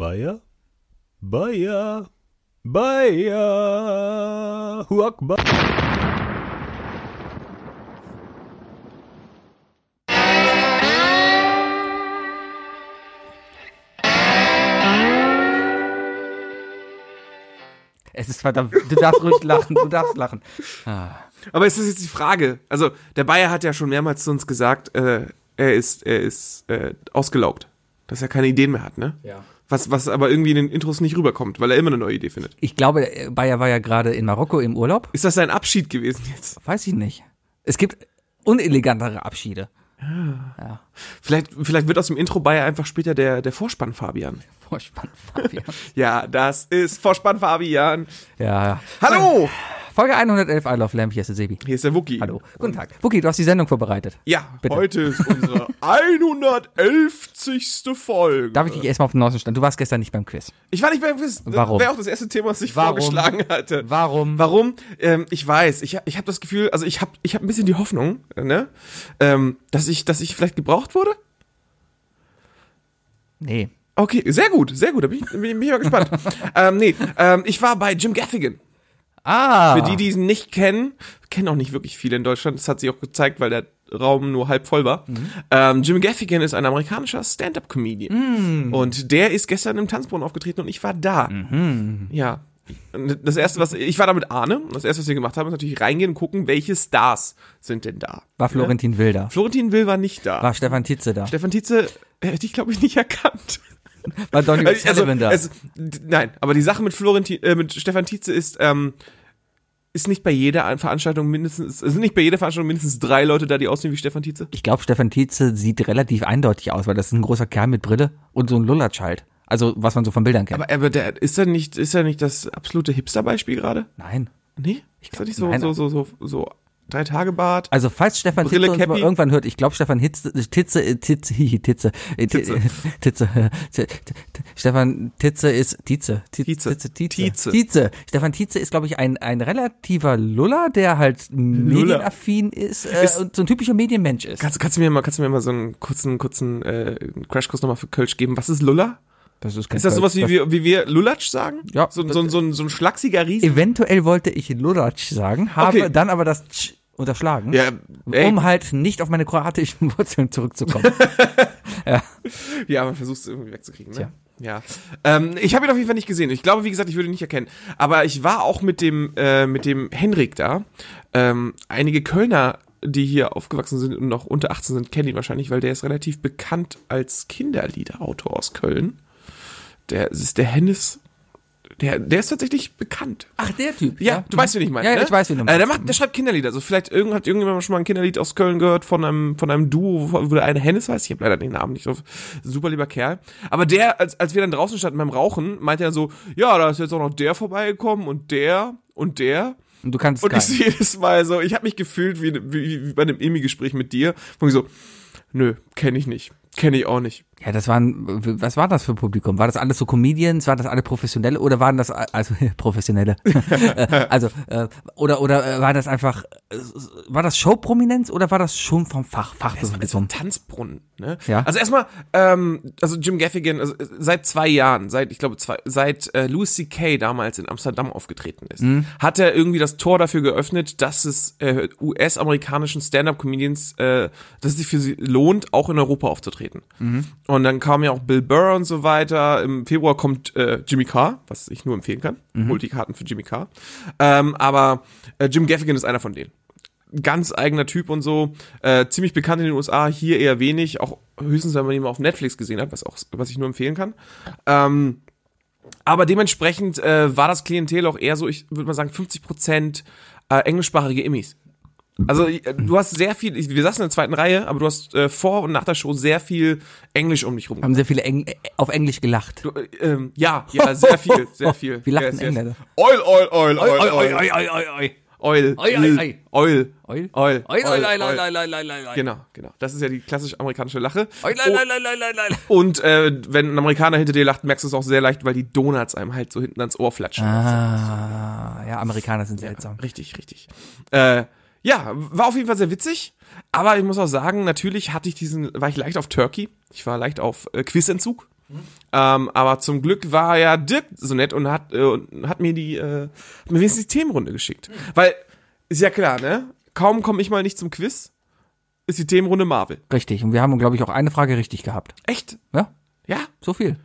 Bayer? Bayer? Bayer? Huakba? Es ist verdammt, du darfst ruhig lachen, du darfst lachen. Ah. Aber es ist jetzt die Frage. Also, der Bayer hat ja schon mehrmals zu uns gesagt, äh, er ist, er ist äh, ausgelaugt. Dass er keine Ideen mehr hat, ne? Ja. Was, was aber irgendwie in den Intros nicht rüberkommt, weil er immer eine neue Idee findet. Ich glaube, Bayer war ja gerade in Marokko im Urlaub. Ist das sein Abschied gewesen jetzt? Weiß ich nicht. Es gibt unelegantere Abschiede. Vielleicht, vielleicht wird aus dem Intro Bayer einfach später der, der Vorspann Fabian. Vorspann, Fabian. Ja, das ist Vorspann Fabian. ja. Hallo! Folge 111 I Love Lamp, hier ist der Sebi. Hier ist der Wookie. Hallo. Guten Tag. Wookie, du hast die Sendung vorbereitet. Ja, Bitte. heute ist unsere 111. Folge. Darf ich dich erstmal auf den neuesten Stand? Du warst gestern nicht beim Quiz. Ich war nicht beim Quiz. Warum? Wäre auch das erste Thema, was ich Warum? vorgeschlagen hatte. Warum? Warum? Ähm, ich weiß. Ich, ich habe das Gefühl, also ich habe ich hab ein bisschen die Hoffnung, ne, ähm, dass ich, dass ich vielleicht gebraucht wurde. Nee. Okay, sehr gut, sehr gut. Da bin ich, bin ich, mal gespannt. ähm, nee, ähm, ich war bei Jim Gaffigan. Ah. Für die, die ihn nicht kennen, kennen auch nicht wirklich viele in Deutschland. Das hat sich auch gezeigt, weil der Raum nur halb voll war. Ähm, Jim Gaffigan ist ein amerikanischer Stand-up-Comedian. Und der ist gestern im Tanzbrunnen aufgetreten und ich war da. Ja. Und Das erste, was ich war da mit Arne. Und das erste, was wir gemacht haben, ist natürlich reingehen und gucken, welche Stars sind denn da. War Florentin Wilder. Florentin Will war nicht da. War Stefan Tietze da. Stefan Tietze hätte ich, glaube ich, nicht erkannt. War Donny Also, da. es, nein, aber die Sache mit Florentin, äh, mit Stefan Tietze ist, ähm, ist nicht bei jeder Veranstaltung mindestens, es sind nicht bei jeder Veranstaltung mindestens drei Leute da, die aussehen wie Stefan Tietze? Ich glaube, Stefan Tietze sieht relativ eindeutig aus, weil das ist ein großer Kerl mit Brille und so ein Lulatsch halt. Also, was man so von Bildern kennt. Aber, aber der, ist er nicht, ist er nicht das absolute Hipster-Beispiel gerade? Nein. Nee? ist er nicht so, nein. so, so, so, so drei Tage Bart? Also, falls Stefan Brille, Tietze uns mal irgendwann hört, ich glaube, Stefan Hitze, Titze, äh, Titze, Titze, äh, Titze. Titze, äh, T- T- T- Stefan Tietze ist. Tietze, Tietze, Tietze. Tietze. Stefan Tietze ist, glaube ich, ein, ein relativer Luller, der halt medienaffin ist, und so ein typischer Medienmensch ist. Kannst, kannst du mir mal, kannst du mir mal so einen kurzen, kurzen, äh, Crashkurs nochmal für Kölsch geben? Was ist Lulla? Das ist, Ist das sowas wie wir, wie wir Lulatsch sagen? Ja. So, so, so, ein- so ein schlachsiger Riesen? Eventuell wollte ich Lulatsch sagen, habe Okay. dann aber das Tsch unterschlagen, Ja, ey, um halt nicht auf meine kroatischen Wurzeln zurückzukommen. Ja, man versucht es irgendwie wegzukriegen, ne? Tja. Ja. Ähm, ich habe ihn auf jeden Fall nicht gesehen. Ich glaube, wie gesagt, ich würde ihn nicht erkennen. Aber ich war auch mit dem, äh, mit dem Henrik da. Ähm, einige Kölner, die hier aufgewachsen sind und noch unter 18 sind, kennen ihn wahrscheinlich, weil der ist relativ bekannt als Kinderliederautor aus Köln. Der ist der Hennis. Der, der ist tatsächlich bekannt. Ach, der Typ. Ja, du weißt, wen ich meine. Ja, ja, ne? ich weiß, wen du Äh, meinst. der, macht, der schreibt Kinderlieder. Also vielleicht irgend, hat irgendjemand schon mal ein Kinderlied aus Köln gehört von einem, von einem Duo, wo der eine Hennes heißt. Ich habe leider den Namen nicht drauf. Super lieber Kerl. Aber der, als, als wir dann draußen standen beim Rauchen, meinte er so, ja, da ist jetzt auch noch der vorbeigekommen und der und der. Und du kannst Und ich so jedes Mal so, ich habe mich gefühlt wie, wie, wie bei einem Emi-Gespräch mit dir, wo ich so, nö, kenne ich nicht. Kenne ich auch nicht. Ja, das waren, was war das für ein Publikum? War das alles so Comedians? War das alle Professionelle oder waren das, also Professionelle? Also, äh, oder, oder äh, war das einfach, äh, war das Showprominenz oder war das schon vom Fach, ein Fachpublikum? Tanzbrunnen, ne? Ja. Also erstmal, ähm, also Jim Gaffigan, also äh, seit zwei Jahren, seit, ich glaube, zwei, seit äh, Louis C.K. damals in Amsterdam aufgetreten ist, Mhm. hat er irgendwie das Tor dafür geöffnet, dass es äh, US-amerikanischen Stand-Up-Comedians, äh, dass es sich für sie lohnt, auch in Europa aufzutreten. Mhm. Und dann kam ja auch Bill Burr und so weiter. Im Februar kommt äh, Jimmy Carr, was ich nur empfehlen kann. Mhm. Holt die Karten für Jimmy Carr. Ähm, aber äh, Jim Gaffigan ist einer von denen ganz eigener Typ und so, äh, ziemlich bekannt in den USA, hier eher wenig, auch höchstens, wenn man ihn mal auf Netflix gesehen hat, was auch, was ich nur empfehlen kann. Ähm, aber dementsprechend äh, war das Klientel auch eher so, ich würde mal sagen, 50 Prozent äh, englischsprachige Immis. Also äh, du hast sehr viel, wir saßen in der zweiten Reihe, aber du hast äh, vor und nach der Show sehr viel Englisch um dich rum. Haben sehr viele Eng äh, auf Englisch gelacht. Du, äh, ähm, ja, ja, sehr viel, sehr viel. Wie lachen Yes. Engländer? Oil, oil, oil, oil, oil, oi, oi, oi, oi. oil, Oi, oi, oi. oil, Oil? oil, Oi, oi, oil, oi, oi, oil. oi, oi, oi, oi. Genau, genau. Das ist ja die klassisch amerikanische Lache. Oi, Oh, oi, oi, oi, oi, oi. Und äh, wenn ein Amerikaner hinter dir lacht, merkst du es auch sehr leicht, weil die Donuts einem halt so hinten ans Ohr flatschen. Ah, ja, Amerikaner sind seltsam. Richtig, richtig. Äh, ja, war auf jeden Fall sehr witzig. Aber ich muss auch sagen, natürlich hatte ich diesen, war ich leicht auf Turkey. Ich war leicht auf äh, Quizentzug. Ähm, aber zum Glück war ja Dirk so nett und hat, äh, und hat mir die, äh, hat mir wenigstens die Themenrunde geschickt. Weil, ist ja klar, ne? Kaum komme ich mal nicht zum Quiz, ist die Themenrunde Marvel. Richtig. Und wir haben, glaube ich, auch eine Frage richtig gehabt. Echt? Ja, Ja? so viel.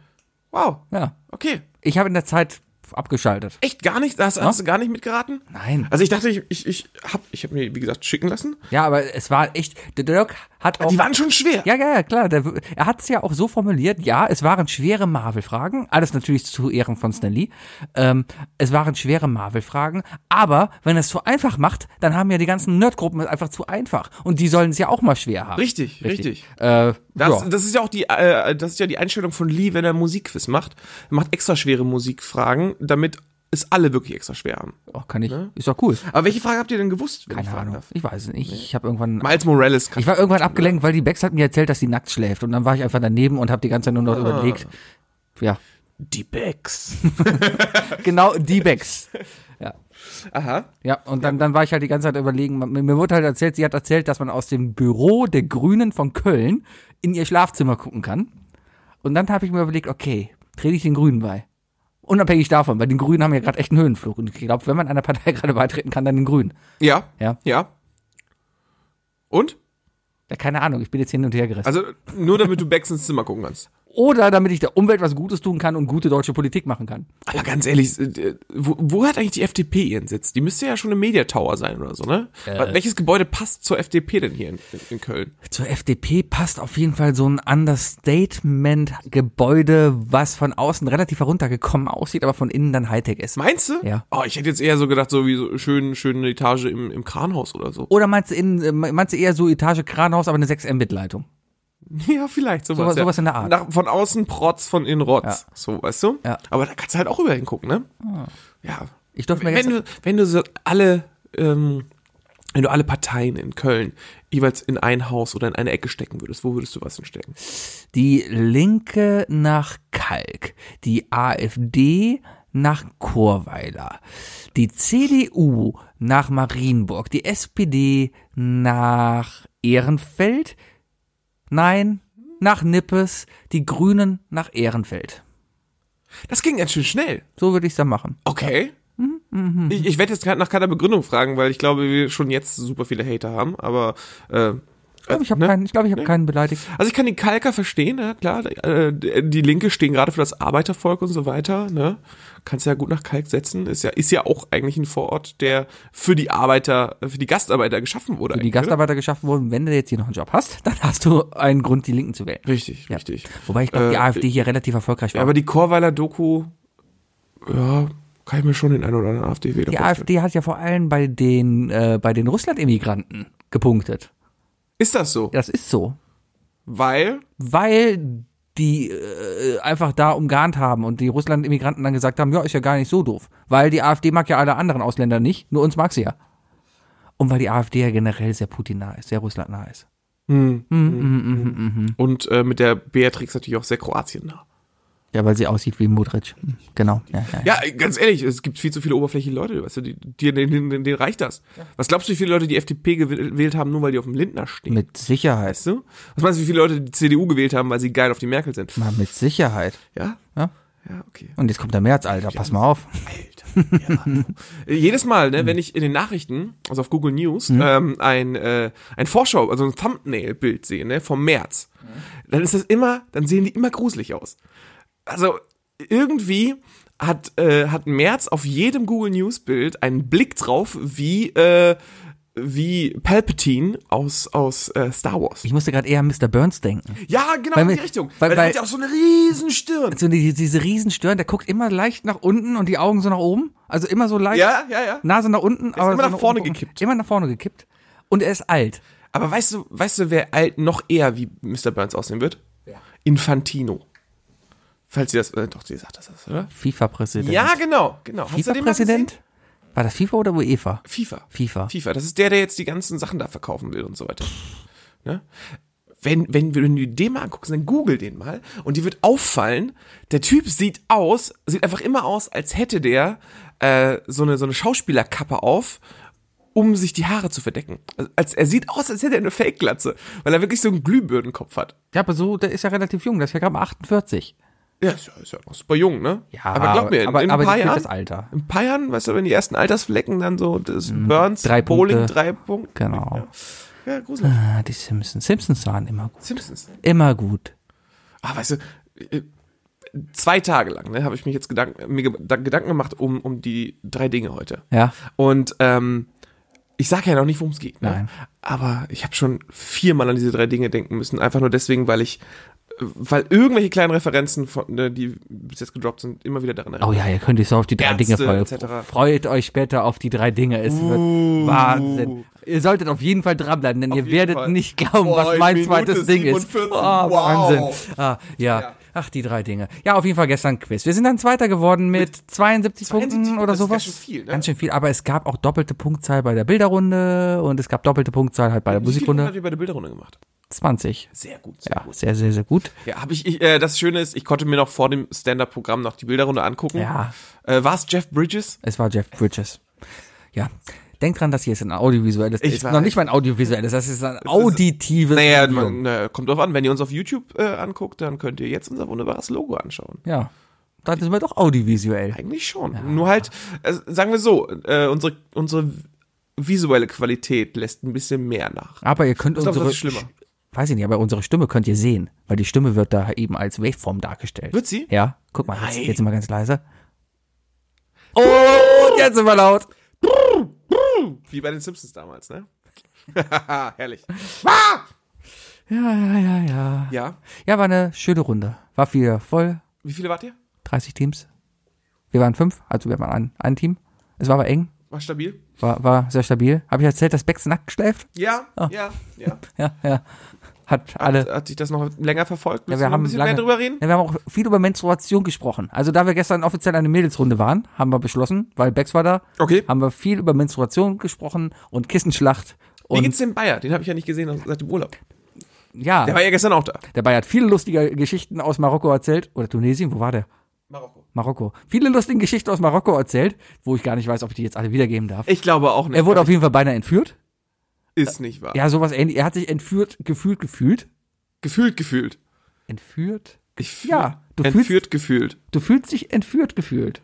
Wow. Ja. Okay. Ich habe in der Zeit abgeschaltet. Echt gar nicht? Hast, hast du gar nicht mitgeraten? Nein. Also ich dachte, ich, ich, ich hab, ich hab mir, wie gesagt, schicken lassen. Ja, aber es war echt, der Dirk hat auch. Die waren schon schwer. ja, ja, ja, klar. Der, er hat es ja auch so formuliert. Ja, es waren schwere Marvel-Fragen. Alles natürlich zu Ehren von Stan Lee. Ähm, es waren schwere Marvel-Fragen. Aber wenn er es zu einfach macht, dann haben ja die ganzen Nerdgruppen es einfach zu einfach. Und die sollen es ja auch mal schwer haben. Richtig, richtig. Äh, Das, ja. das ist ja auch die, äh, das ist ja die Einstellung von Lee, wenn er Musikquiz macht. Er macht extra schwere Musikfragen, damit es alle wirklich extra schwer haben. oh, kann ich. Ist doch cool. Aber welche Frage habt ihr denn gewusst? ich Keine fragen Ahnung. Ich weiß es nicht. Ich habe irgendwann. Miles Morales. kann Ich war irgendwann abgelenkt, weil die Bex hat mir erzählt, dass sie nackt schläft. Und dann war ich einfach daneben und habe die ganze Zeit nur noch überlegt. Ja, Die Becks. genau die Bex. Aha. Ja, und dann, dann war ich halt die ganze Zeit überlegen, mir mir wurde halt erzählt, sie hat erzählt, dass man aus dem Büro der Grünen von Köln in ihr Schlafzimmer gucken kann. Und dann habe ich mir überlegt, okay, trete ich den Grünen bei. Unabhängig davon, weil die Grünen haben ja gerade echt einen Höhenflug. Und ich glaube, wenn man einer Partei gerade beitreten kann, dann den Grünen. Ja. Ja. Ja. Und? Ja, keine Ahnung, ich bin jetzt hin und her gerissen. Also nur damit du Becks ins Zimmer gucken kannst. Oder damit ich der Umwelt was Gutes tun kann und gute deutsche Politik machen kann. Aber ganz ehrlich, äh, wo, wo hat eigentlich die FDP ihren Sitz? Die müsste ja schon im Media Tower sein oder so, ne? Welches Gebäude passt zur FDP denn hier in, in Köln? Zur FDP passt auf jeden Fall so ein Understatement-Gebäude, was von außen relativ heruntergekommen aussieht, aber von innen dann Hightech ist. Meinst du? Ja. Oh, ich hätte jetzt eher so gedacht, so wie so schön, schöne Etage im, im Kranhaus oder so. Oder meinst du, in, äh, meinst du eher so Etage Kranhaus, aber eine 6 Mbit-Leitung? Ja, vielleicht sowas. Sowas- ja. sowas in der Art. Nach, von außen Protz, von innen Rotz. Ja. So, weißt du? Ja. Aber da kannst du halt auch überall hingucken, ne? Ja. Ich durfte mir Wenn du, wenn du so alle, ähm, wenn du alle Parteien in Köln jeweils in ein Haus oder in eine Ecke stecken würdest, wo würdest du was hinstecken? die Linke nach Kalk, die AfD nach Chorweiler, die CDU nach Marienburg, die SPD nach Ehrenfeld, nein, nach Nippes, die Grünen nach Ehrenfeld. Das ging ganz schön schnell. So würde ich es dann machen. Okay. Mhm, Ich, ich werde jetzt grad nach keiner Begründung fragen, weil ich glaube, wir schon jetzt super viele Hater haben, aber äh, Ich glaube, ich habe ne? keinen, ich glaube, ich habe keinen beleidigt. Also ich kann die Kalker verstehen, ja klar. Äh, die Linke stehen gerade für das Arbeitervolk und so weiter. Ne? Kannst ja gut nach Kalk setzen. Ist ja ist ja auch eigentlich ein Vorort, der für die Arbeiter, für die Gastarbeiter geschaffen wurde. Für die eigentlich, oder? Gastarbeiter geschaffen wurden, wenn du jetzt hier noch einen Job hast, dann hast du einen Grund, die Linken zu wählen. Richtig, Ja. richtig. Wobei ich glaube, die Äh, AfD hier relativ erfolgreich war. Ja, aber die Chorweiler Doku, ja, kann ich mir schon den einen oder anderen AfD-Wähler Die vorstellen. AfD hat ja vor allem bei den, äh, bei den Russland-Immigranten gepunktet. Ist das so? Das ist so. Weil, Weil die äh, einfach da umgarnt haben und die Russland-Immigranten dann gesagt haben, ja, ist ja gar nicht so doof. Weil die AfD mag ja alle anderen Ausländer nicht, nur uns mag sie ja. Und weil die AfD ja generell sehr Putin-nah ist, sehr Russland-nah ist. hm, Mhm, und äh, mit der Beatrix natürlich auch sehr Kroatien nah. Ja, weil sie aussieht wie Modric. Genau. Ja, ja, ja. Ja, ganz ehrlich, es gibt viel zu viele oberflächliche Leute, weißt du, die, die, denen, denen, denen reicht das. Was glaubst du, wie viele Leute die FDP gewählt haben, nur weil die auf dem Lindner stehen? Mit Sicherheit. weißt du? Was meinst du, wie viele Leute die CDU gewählt haben, weil sie geil auf die Merkel sind? Mal mit Sicherheit. Ja? Ja. Ja, okay. Und jetzt kommt der März, Alter. Pass mal auf. Alter. Ja. Jedes Mal, ne, wenn ich in den Nachrichten, also auf Google News, ähm, ein, äh, ein Vorschau, also ein Thumbnail-Bild sehe, ne, vom März, dann ist das immer, dann sehen die immer gruselig aus. Also irgendwie hat, äh, hat März auf jedem Google News-Bild einen Blick drauf, wie, äh, wie Palpatine aus, aus äh, Star Wars. Ich musste gerade eher an Mr. Burns denken. Ja, genau Weil in die Richtung. weil- Weil, der weil- hat ja auch so eine riesen Stirn. So die, diese Riesenstirn, der guckt immer leicht nach unten und die Augen so nach oben. Also immer so leicht. Ja, ja, ja. Nase nach unten, aber immer so nach vorne oben. gekippt. Immer nach vorne gekippt. Und er ist alt. Aber weißt du, weißt du, wer alt noch eher wie Mr. Burns aussehen wird? Infantino. Falls sie das, äh, doch, sie sagt das, oder? FIFA-Präsident. Ja, genau, genau. FIFA-Präsident? War das FIFA oder UEFA? FIFA. FIFA. FIFA. Das ist der, der jetzt die ganzen Sachen da verkaufen will und so weiter. Ne? Wenn, wenn, wenn du den mal anguckst, dann google den mal und dir wird auffallen, der Typ sieht aus, sieht einfach immer aus, als hätte der äh, so eine so eine Schauspielerkappe auf, um sich die Haare zu verdecken. Also, Als er sieht aus, als hätte er eine Fake-Glatze, weil er wirklich so einen Glühbirnenkopf hat. Ja, aber so, der ist ja relativ jung, der ist ja gerade mal 48. Ja, ist ja, ist ja noch super jung, ne? Ja, aber glaub mir, in, aber, in aber ein paar Jahren, das Alter. in ein paar Jahren, weißt du, wenn die ersten Altersflecken dann so das Burns, drei Bowling, Punkte. drei Punkte. Genau. Ja, gruselig. Ah, die Simpsons. Simpsons waren immer gut. Simpsons. Immer gut. Ah, weißt du, äh, zwei Tage lang, ne, habe ich mich jetzt Gedanken, mir ge- da- Gedanken gemacht um, um die drei Dinge heute. Ja. Und ähm, ich sage ja noch nicht, worum es geht. Ne? Nein. Aber ich habe schon viermal an diese drei Dinge denken müssen. Einfach nur deswegen, weil ich, weil irgendwelche kleinen Referenzen, von, ne, die bis jetzt gedroppt sind, immer wieder daran erinnern. Oh ja, ihr könnt euch so auf die drei Ärzte, Dinge freuen. Freut euch später auf die drei Dinge. Es wird Wahnsinn. Ihr solltet auf jeden Fall dranbleiben, denn ihr jeden werdet Fall. nicht glauben, Boah, was in mein Minute zweites Ding ist. 47. Oh, Wow. Wahnsinn. Ah, ja. Ja. Ach, die drei Dinge. Ja, auf jeden Fall gestern Quiz. Wir sind dann Zweiter geworden mit 72, 72 Punkten oder sowas. ganz schön viel, ne? Ganz schön viel, aber es gab auch doppelte Punktzahl bei der Bilderrunde und es gab doppelte Punktzahl halt bei der Wie Musikrunde. habt ihr bei der Bilderrunde gemacht? 20. Sehr gut, sehr Ja, gut. sehr, sehr, sehr gut. Ja, habe ich, ich äh, das Schöne ist, ich konnte mir noch vor dem Stand-Up-Programm noch die Bilderrunde angucken. Ja. Äh, War es Jeff Bridges? Es war Jeff Bridges. Ja. Denkt dran, das hier ist ein audiovisuelles. Ich ist weiß. noch nicht mal ein audiovisuelles, das ist ein auditives. Naja, man, äh, kommt drauf an, wenn ihr uns auf YouTube äh, anguckt, dann könnt ihr jetzt unser wunderbares Logo anschauen. Ja. Dann sind wir doch audiovisuell. Eigentlich schon. Nur halt, äh, sagen wir so, äh, unsere, unsere visuelle Qualität lässt ein bisschen mehr nach. Aber ihr könnt Ich unsere. Weiß ich nicht, aber unsere Stimme könnt ihr sehen, weil die Stimme wird da eben als Waveform dargestellt. Wird sie? Ja, guck mal, jetzt, Nein. jetzt sind wir ganz leise. Oh, jetzt sind wir laut. Wie bei den Simpsons damals, ne? Herrlich. Ja, ja, ja, ja. Ja. Ja, war eine schöne Runde. War viel voll, Wie viele wart ihr? 30 Teams. Wir waren fünf, also wir waren ein, ein Team. Es war aber eng, War stabil? war, war sehr stabil. Habe ich erzählt, dass Becks nackt schläft? Ja, Ah. ja, ja. Ja, ja. Hat alle. Hat, hat dich das noch länger verfolgt? Ja, wir haben ein bisschen lange, mehr drüber reden? Ja, wir haben auch viel über Menstruation gesprochen. Also da wir gestern offiziell eine Mädelsrunde waren, haben wir beschlossen, weil Bex war da, Okay. haben wir viel über Menstruation gesprochen und Kissenschlacht. Wie Und geht's dem Bayer? Den habe ich ja nicht gesehen seit dem Urlaub. ja, Der war ja gestern auch da. der Bayer hat viele lustige Geschichten aus Marokko erzählt. Oder Tunesien, wo war der? Marokko. Marokko. Viele lustige Geschichten aus Marokko erzählt, wo ich gar nicht weiß, ob ich die jetzt alle wiedergeben darf. Ich glaube auch nicht. Er wurde auf jeden Fall beinahe entführt. Ist nicht wahr. Ja, sowas ähnlich. Er hat sich entführt, gefühlt, gefühlt. Gefühlt, gefühlt. Entführt? Ich Ja, du fühlst- entführt, gefühlt. Du fühlst dich entführt, gefühlt.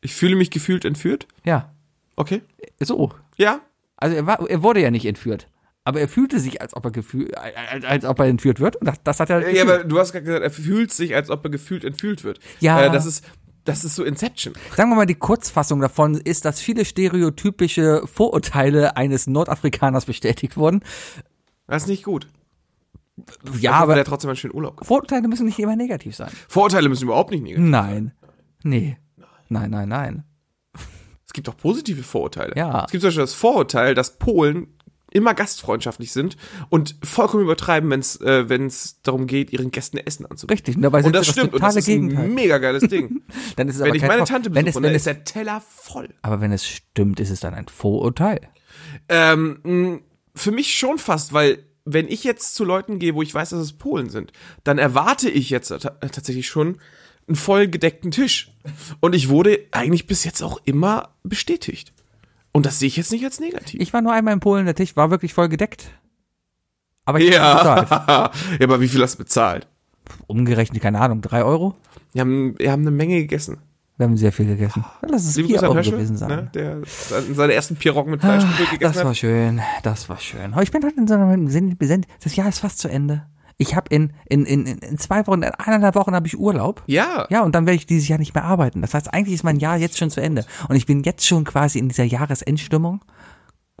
Ich fühle mich gefühlt entführt. Ja, Okay. so. Ja. Also er, war, er wurde ja nicht entführt. Aber er fühlte sich, als ob er gefühl, als, als ob er entführt wird. Und das, das hat er. Ja, gefühlt. aber du hast gerade gesagt, er fühlt sich, als ob er gefühlt entfühlt wird. Ja. Äh, das ist, das ist so Inception. Sagen wir mal, die Kurzfassung davon ist, dass viele stereotypische Vorurteile eines Nordafrikaners bestätigt wurden. Das ist nicht gut. Ja, aber der trotzdem einen schönen Urlaub. gehabt. Vorurteile müssen nicht immer negativ sein. Vorurteile müssen überhaupt nicht negativ. Nein. Nee. Nein, nein, nein. Es gibt auch positive Vorurteile. Ja. Es gibt zum Beispiel das Vorurteil, dass Polen immer gastfreundschaftlich sind und vollkommen übertreiben, wenn es äh, wenn's darum geht, ihren Gästen Essen anzubieten. Richtig. Und dabei sind Und das sie stimmt. Und das ist ein Gegenteil. mega geiles Ding. Dann ist es wenn aber ich meine Tante wenn besuche, es, und wenn dann es, ist der Teller voll. Aber wenn es stimmt, ist es dann ein Vorurteil. Ähm, für mich schon fast, weil wenn ich jetzt zu Leuten gehe, wo ich weiß, dass es Polen sind, dann erwarte ich jetzt ta- tatsächlich schon einen voll gedeckten Tisch. Und ich wurde eigentlich bis jetzt auch immer bestätigt. Und das sehe ich jetzt nicht als negativ. Ich war nur einmal in Polen, der Tisch war wirklich voll gedeckt. Aber ich. Ja. ja, aber wie viel hast du bezahlt? Umgerechnet, keine Ahnung, drei Euro? Wir haben, wir haben eine Menge gegessen. Wir haben sehr viel gegessen. Lass es Liebe vier Euro Höschel, gewesen sein. ne, der se- seine ersten Piroggen mit Fleischbrühe Ah, gegessen das war hat. schön, das war schön. Aber ich bin halt in so einem Sinn- das Jahr ist fast zu Ende. Ich habe in, in, in, in zwei Wochen, in eineinhalb Wochen habe ich Urlaub. Ja. Ja, und dann werde ich dieses Jahr nicht mehr arbeiten. Das heißt, eigentlich ist mein Jahr jetzt schon zu Ende. Und ich bin jetzt schon quasi in dieser Jahresendstimmung.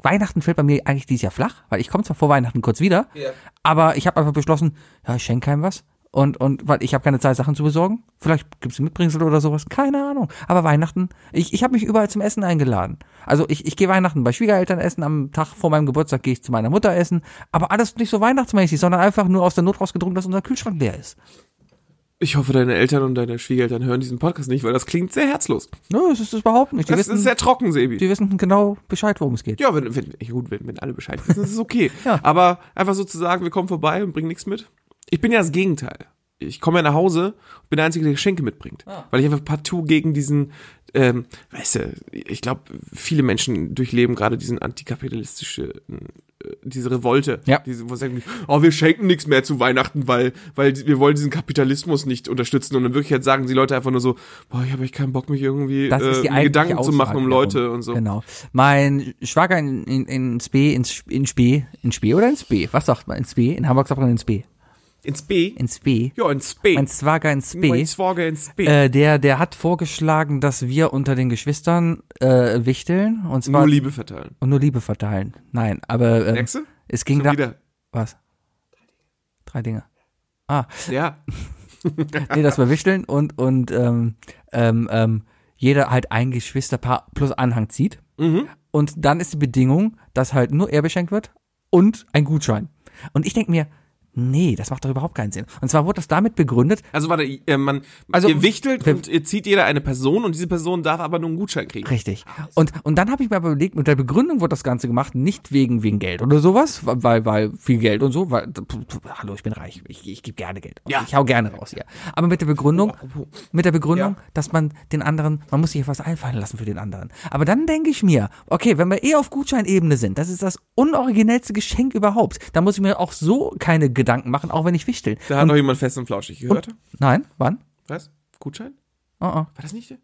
Weihnachten fällt bei mir eigentlich dieses Jahr flach, weil ich komme zwar vor Weihnachten kurz wieder, Ja. aber ich habe einfach beschlossen, ja, ich schenke keinem was. Und, und weil ich habe keine Zeit, Sachen zu besorgen. Vielleicht gibt's ein Mitbringsel oder sowas. Keine Ahnung. Aber Weihnachten, ich, ich habe mich überall zum Essen eingeladen. Also ich, ich gehe Weihnachten bei Schwiegereltern essen, am Tag vor meinem Geburtstag gehe ich zu meiner Mutter essen. Aber alles nicht so weihnachtsmäßig, sondern einfach nur aus der Not rausgedrungen, dass unser Kühlschrank leer ist. Ich hoffe, deine Eltern und deine Schwiegereltern hören diesen Podcast nicht, weil das klingt sehr herzlos. Nö, das ist es überhaupt nicht. Die Das wissen, ist sehr trocken, Sebi. die wissen genau Bescheid, worum es geht. Ja, wenn, wenn, gut, wenn, wenn alle Bescheid wissen, ist es okay. Ja. Aber einfach so zu sagen, wir kommen vorbei und bringen nichts mit. Ich bin ja das Gegenteil. ich komme ja nach Hause und bin der Einzige, der Geschenke mitbringt. Weil ich einfach partout gegen diesen, ähm, weißt du, ich glaube, viele Menschen durchleben gerade diesen antikapitalistische, äh, diese Revolte. Ja. Diese, wo sie sagen, oh, wir schenken nichts mehr zu Weihnachten, weil, weil wir wollen diesen Kapitalismus nicht unterstützen. Und in Wirklichkeit sagen die Leute einfach nur so, boah, ich habe echt keinen Bock, mich irgendwie äh, Gedanken zu machen um Aussage Leute darum. und so. Genau. Mein Schwager in, in, in Spee, in, in Spee, in Spee oder in Spee? Was sagt man in Spee? In Hamburg sagt man in Spee. Ins B? In Spee. Ja, ins B. Mein Schwager in Mein Spee. Schwager ins B. Äh, der, der hat vorgeschlagen, dass wir unter den Geschwistern äh, wichteln und zwar Nur Liebe verteilen. und nur Liebe verteilen. Nein, aber ähm, Nächste? es ging Schon da wieder. was? Drei Dinge. Ah, Ja. nee, dass wir wichteln und und ähm, ähm, ähm, jeder halt ein Geschwisterpaar plus Anhang zieht. Mhm. Und dann ist die Bedingung, dass halt nur er beschenkt wird und ein Gutschein. Und ich denke mir, nee, das macht doch überhaupt keinen Sinn. Und zwar wurde das damit begründet, Also warte, äh, man, Also, ihr wichtelt und ihr zieht jeder eine Person und diese Person darf aber nur einen Gutschein kriegen. Richtig. Und, und dann habe ich mir aber überlegt, mit der Begründung wurde das Ganze gemacht, nicht wegen, wegen Geld oder sowas, weil, weil viel Geld und so, weil, hallo, ich bin reich, ich, ich gebe gerne Geld. Ja. Ich hau gerne raus hier. Aber mit der Begründung, mit der Begründung, Ja. dass man den anderen, man muss sich etwas einfallen lassen für den anderen. Aber dann denke ich mir, okay, wenn wir eh auf Gutscheinebene sind, das ist das unoriginellste Geschenk überhaupt, dann muss ich mir auch so keine Gedanken machen, auch wenn ich wichtel. Da hat noch jemand fest und flauschig gehört. Nein, wann? Was? Gutschein? Oh, oh. War das nicht der?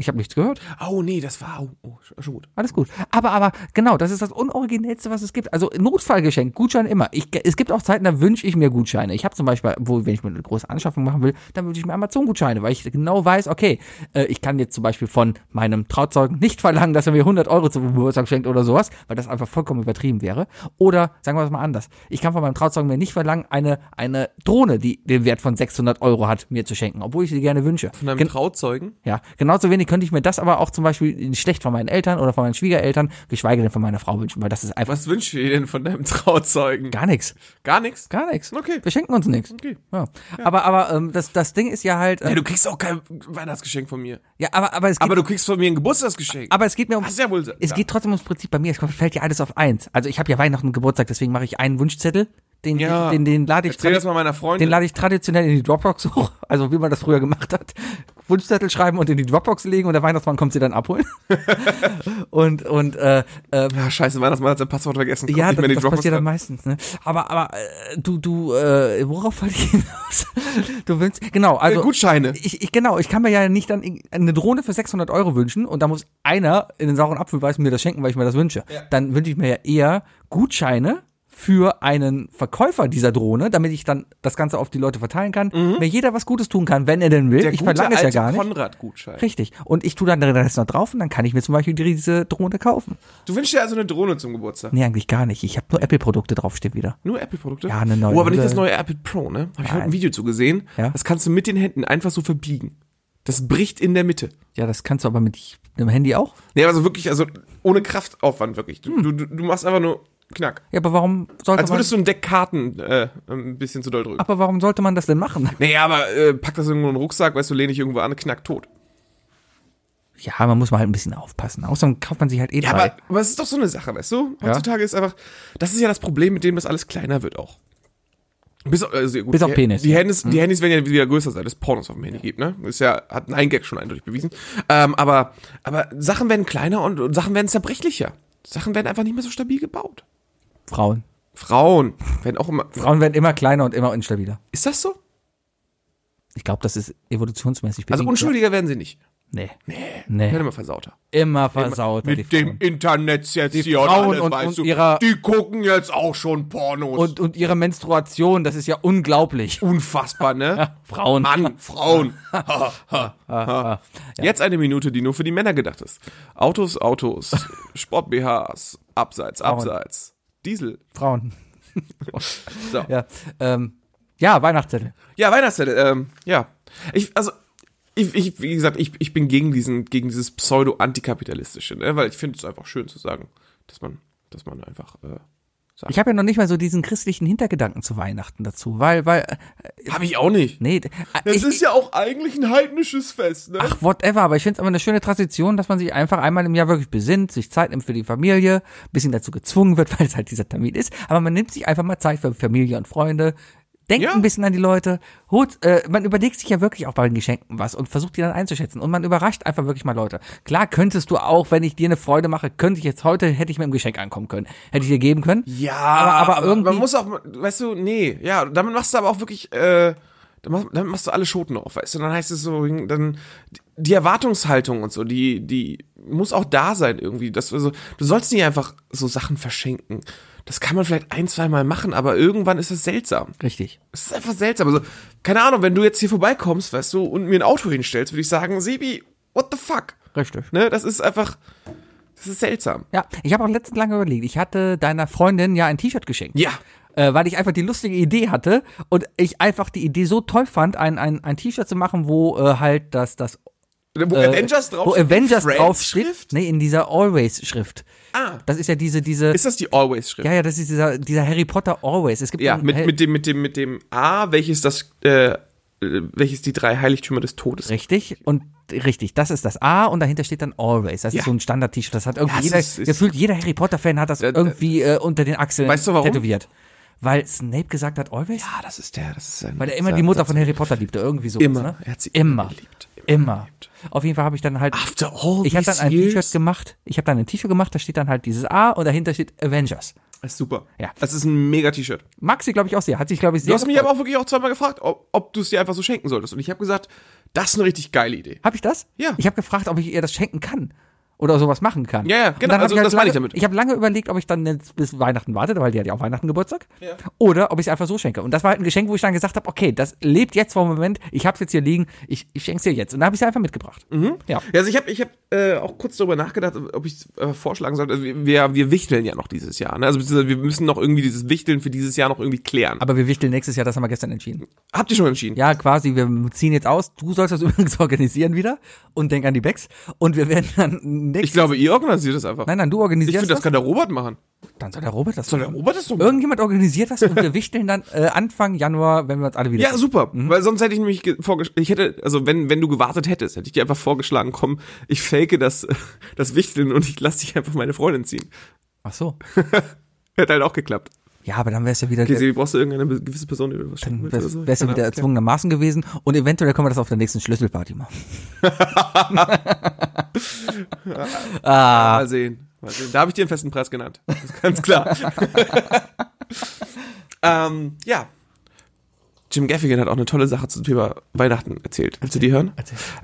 Ich habe nichts gehört. Oh nee, das war, oh, schon gut. Alles gut. Aber, aber, genau, das ist das Unoriginellste, was es gibt. Also Notfallgeschenk, Gutschein immer. Ich, es gibt auch Zeiten, da wünsche ich mir Gutscheine. Ich habe zum Beispiel, wo, wenn ich mir eine große Anschaffung machen will, dann wünsche ich mir Amazon-Gutscheine, weil ich genau weiß, okay, äh, ich kann jetzt zum Beispiel von meinem Trauzeugen nicht verlangen, dass er mir 100 Euro zum Geburtstag schenkt oder sowas, weil das einfach vollkommen übertrieben wäre. Oder, sagen wir es mal anders, ich kann von meinem Trauzeugen mir nicht verlangen, eine, eine Drohne, die den Wert von 600 Euro hat, mir zu schenken, obwohl ich sie gerne wünsche. Von einem Gen- Trauzeugen? ja, genauso wenig könnte ich mir das aber auch zum Beispiel schlecht von meinen Eltern oder von meinen Schwiegereltern, geschweige denn von meiner Frau wünschen, weil das ist einfach Was wünschst du dir denn von deinem Trauzeugen? gar nichts. Gar nichts? Gar nichts. Okay. Wir schenken uns nichts. Okay. Ja. Aber, aber ähm, das, das Ding ist ja halt. Ja, Äh, du kriegst auch kein Weihnachtsgeschenk von mir. ja, aber, aber es geht. Aber du kriegst von mir ein Geburtstagsgeschenk. aber es geht mir um. Ist ja wohl. Es ja. geht trotzdem ums Prinzip bei mir. Es fällt ja alles auf eins. Also ich habe ja Weihnachten und Geburtstag, deswegen mache ich einen Wunschzettel. Den, Ja. den, den lade ich den lade ich traditionell in die Dropbox hoch, also wie man das früher gemacht hat. Wunschzettel schreiben und in die Dropbox legen und der Weihnachtsmann kommt sie dann abholen. und und äh, äh, ja, scheiße, Weihnachtsmann hat sein Passwort vergessen. Kommt Ja, nicht das, mehr in die das passiert dann meistens. Ne? Aber aber äh, du du äh, worauf wollte ich hinaus? Du willst genau also Äh, Gutscheine. Ich, ich genau ich kann mir ja nicht dann eine Drohne für 600 Euro wünschen und da muss einer in den sauren Apfel beißen mir das schenken, weil ich mir das wünsche. Dann wünsche ich mir ja eher Gutscheine für einen Verkäufer dieser Drohne, damit ich dann das Ganze auf die Leute verteilen kann, mir jeder was Gutes tun kann, wenn er denn will. Mhm. Der ich verlange es ja gar nicht. Konrad-Gutschein. Richtig. Und ich tue dann den Rest noch drauf und dann kann ich mir zum Beispiel diese Drohne kaufen. Du wünschst dir also eine Drohne zum Geburtstag. Nee, eigentlich gar nicht. Ich habe nur Apple-Produkte draufstehen wieder. Nur Apple-Produkte? Ja, eine neue Oh, aber nicht das neue Apple Pro, ne? Habe ich heute ein. Video zu gesehen. Ja. Das kannst du mit den Händen einfach so verbiegen. Das bricht in der Mitte. Ja, das kannst du aber mit dem Handy auch. Nee, also wirklich, also ohne Kraftaufwand wirklich. Hm. Du, du, du machst einfach nur Knack. Ja, aber warum sollte Als man, würdest du ein Deck Karten äh, ein bisschen zu doll drücken. aber warum sollte man das denn machen? Naja, aber äh, pack das irgendwo in den Rucksack, weißt du, lehne ich irgendwo an, knack tot. Ja, man muss mal halt ein bisschen aufpassen. Außerdem kauft man sich halt eh Ja, drei. aber, aber es ist doch so eine Sache, weißt du? Heutzutage ist einfach, das ist ja das Problem, mit dem das alles kleiner wird auch. Bis, auf- also gut, Bis auf die, Penis. Die Handys, die Handys werden ja wieder größer, seit es Pornos auf dem Handy gibt, ne? Ist ja, hat ein Gag schon eindeutig bewiesen. Ähm, aber, aber Sachen werden kleiner und, und Sachen werden zerbrechlicher. Sachen werden einfach nicht mehr so stabil gebaut. Frauen. Frauen werden auch immer. Frauen werden immer kleiner und immer instabiler. Ist das so? Ich glaube, das ist evolutionsmäßig Also bedingt, unschuldiger werden sie nicht. Nee. Nee. Nee. Werden immer versauter. Immer versaut. die Mit dem. Internet jetzt Die hier Frauen alles, und- weißt und du, ihrer- Die gucken jetzt auch schon Pornos. Und, und ihre Menstruation, das ist ja unglaublich. Unfassbar, ne? Frauen. Mann, Frauen. Ha, ha, ha. Jetzt eine Minute, die nur für die Männer gedacht ist. Autos, Autos, Sport-BHs, Abseits, Abseits, Diesel. Frauen. So. Ja, ähm, ja Weihnachtszettel. Ja, Weihnachtszettel, ähm, ja. Ich, also, ich, ich, wie gesagt, ich, ich bin gegen diesen, gegen dieses Pseudo-Antikapitalistische, ne? weil ich finde es einfach schön zu sagen, dass man, dass man einfach, äh, Ich habe ja noch nicht mal so diesen christlichen Hintergedanken zu Weihnachten dazu, weil, weil, äh, habe ich auch nicht. nee, äh, Das ich, ist ja auch eigentlich ein heidnisches Fest, ne? Ach, whatever, aber ich finde es aber eine schöne Tradition, dass man sich einfach einmal im Jahr wirklich besinnt, sich Zeit nimmt für die Familie, bisschen dazu gezwungen wird, weil es halt dieser Termin ist, aber man nimmt sich einfach mal Zeit für Familie und Freunde, denkt Ja. ein bisschen an die Leute, holt, äh, man überlegt sich ja wirklich auch bei den Geschenken was und versucht die dann einzuschätzen und man überrascht einfach wirklich mal Leute. Klar könntest du auch, wenn ich dir eine Freude mache, könnte ich jetzt heute, hätte ich mit dem Geschenk ankommen können, hätte ich dir geben können. Ja, aber- aber irgendwie- man muss auch, weißt du, nee, ja, damit machst du aber auch wirklich, äh, damit machst- du alle Schoten auf, weißt du, dann heißt es so, dann die Erwartungshaltung und so, die, die muss auch da sein irgendwie, dass wir so, du sollst nicht einfach so Sachen verschenken. Das kann man vielleicht ein, zwei Mal machen, aber irgendwann ist es seltsam. Richtig. Es ist einfach seltsam. Also, keine Ahnung, wenn du jetzt hier vorbeikommst, weißt du, und mir ein Auto hinstellst, würde ich sagen, Sebi, what the fuck? Richtig. Ne, das ist einfach, das ist seltsam. Ja, ich habe auch letztens lange überlegt. Ich hatte deiner Freundin ja ein T-Shirt geschenkt. Ja. Äh, weil ich einfach die lustige Idee hatte und ich einfach die Idee so toll fand, ein, ein, ein T-Shirt zu machen, wo äh, halt das, das Wo äh, Avengers drauf wo Avengers Friends draufsteht. Schrift? Nee, in dieser Always-Schrift. Ah. Das ist ja diese, diese. Ist das die Always-Schrift? ja, ja, das ist dieser, dieser Harry Potter Always. Es gibt Ja, mit, Hel- mit dem, mit dem, mit dem A, welches das, äh, äh, welches die drei Heiligtümer des Todes. Richtig, und richtig, das ist das A und dahinter steht dann Always. Das Ja. ist so ein Standard-T-Shirt. Das hat irgendwie Ja, jeder, ist- ist- gefühlt jeder Harry Potter-Fan hat das Ja, irgendwie äh, unter den Achseln Weißt du warum? tätowiert. Weil Snape gesagt hat, Always? Ja, das ist der, das ist sein. Weil er immer die Mutter von Harry Potter liebte, irgendwie so. Immer. Ne? Er hat sie immer. immer geliebt. Immer. Auf jeden Fall habe ich dann halt. After all ich habe dann ein? T-Shirt gemacht. Ich habe dann ein T-Shirt gemacht, da steht dann halt dieses A und dahinter steht Avengers. Das ist super. Ja. Das ist ein mega T-Shirt. Maxi, glaube ich, auch sehr. Hat sich, glaube ich, Du sehr. hast mich aber auch wirklich auch zweimal gefragt, ob, ob du es dir einfach so schenken solltest. Und ich habe gesagt, das ist eine richtig geile Idee. Habe ich das? Ja. Ich habe gefragt, ob ich ihr das schenken kann. Oder sowas machen kann. Ja, ja, genau, also ich halt das meine lange, ich damit. Ich habe lange überlegt, ob ich dann jetzt bis Weihnachten warte, weil die hat ja auch Weihnachten Geburtstag. Ja. Oder ob ich es einfach so schenke. Und das war halt ein Geschenk, wo ich dann gesagt habe, okay, das lebt jetzt vor dem Moment, ich habe es jetzt hier liegen, ich, ich schenke es dir jetzt. Und dann habe ich es einfach mitgebracht. Mhm. Ja. Ja, also ich habe ich hab, äh, auch kurz darüber nachgedacht, ob ich äh, vorschlagen sollte. Also wir, wir wichteln ja noch dieses Jahr. Ne? Also beziehungsweise wir müssen noch irgendwie dieses Wichteln für dieses Jahr noch irgendwie klären. Aber wir wichteln nächstes Jahr, das haben wir gestern entschieden. Habt ihr schon entschieden? Ja, quasi, wir ziehen jetzt aus. Du sollst das übrigens organisieren wieder und denk an die Backs. Und wir werden dann nächstes Ich glaube, ihr organisiert das einfach. Nein, nein, du ich organisierst finde, das kann der Robert machen. Dann soll der Robert das Soll der. Robert das doch machen? Irgendjemand organisiert das und wir wichteln dann äh, Anfang Januar, wenn wir uns alle wieder Ja, sehen. super. Weil sonst hätte ich nämlich ge- vorgeschlagen, ich hätte, also wenn, wenn du gewartet hättest, hätte ich dir einfach vorgeschlagen, komm, ich fake das, das Wichteln und ich lasse dich einfach meine Freundin ziehen. Ach so. Hätte halt auch geklappt. Ja, aber dann wäre es ja wieder, Okay, Sebi, brauchst du irgendeine gewisse Person, die du was dann oder wär's so? ja wieder Ahnung. erzwungenermaßen gewesen und eventuell können wir das auf der nächsten Schlüsselparty machen. ah, Mal sehen. Mal sehen. Da habe ich dir einen festen Preis genannt. Das ist ganz klar. ähm, ja. Jim Gaffigan hat auch eine tolle Sache zum Thema Weihnachten erzählt. Willst du die hören?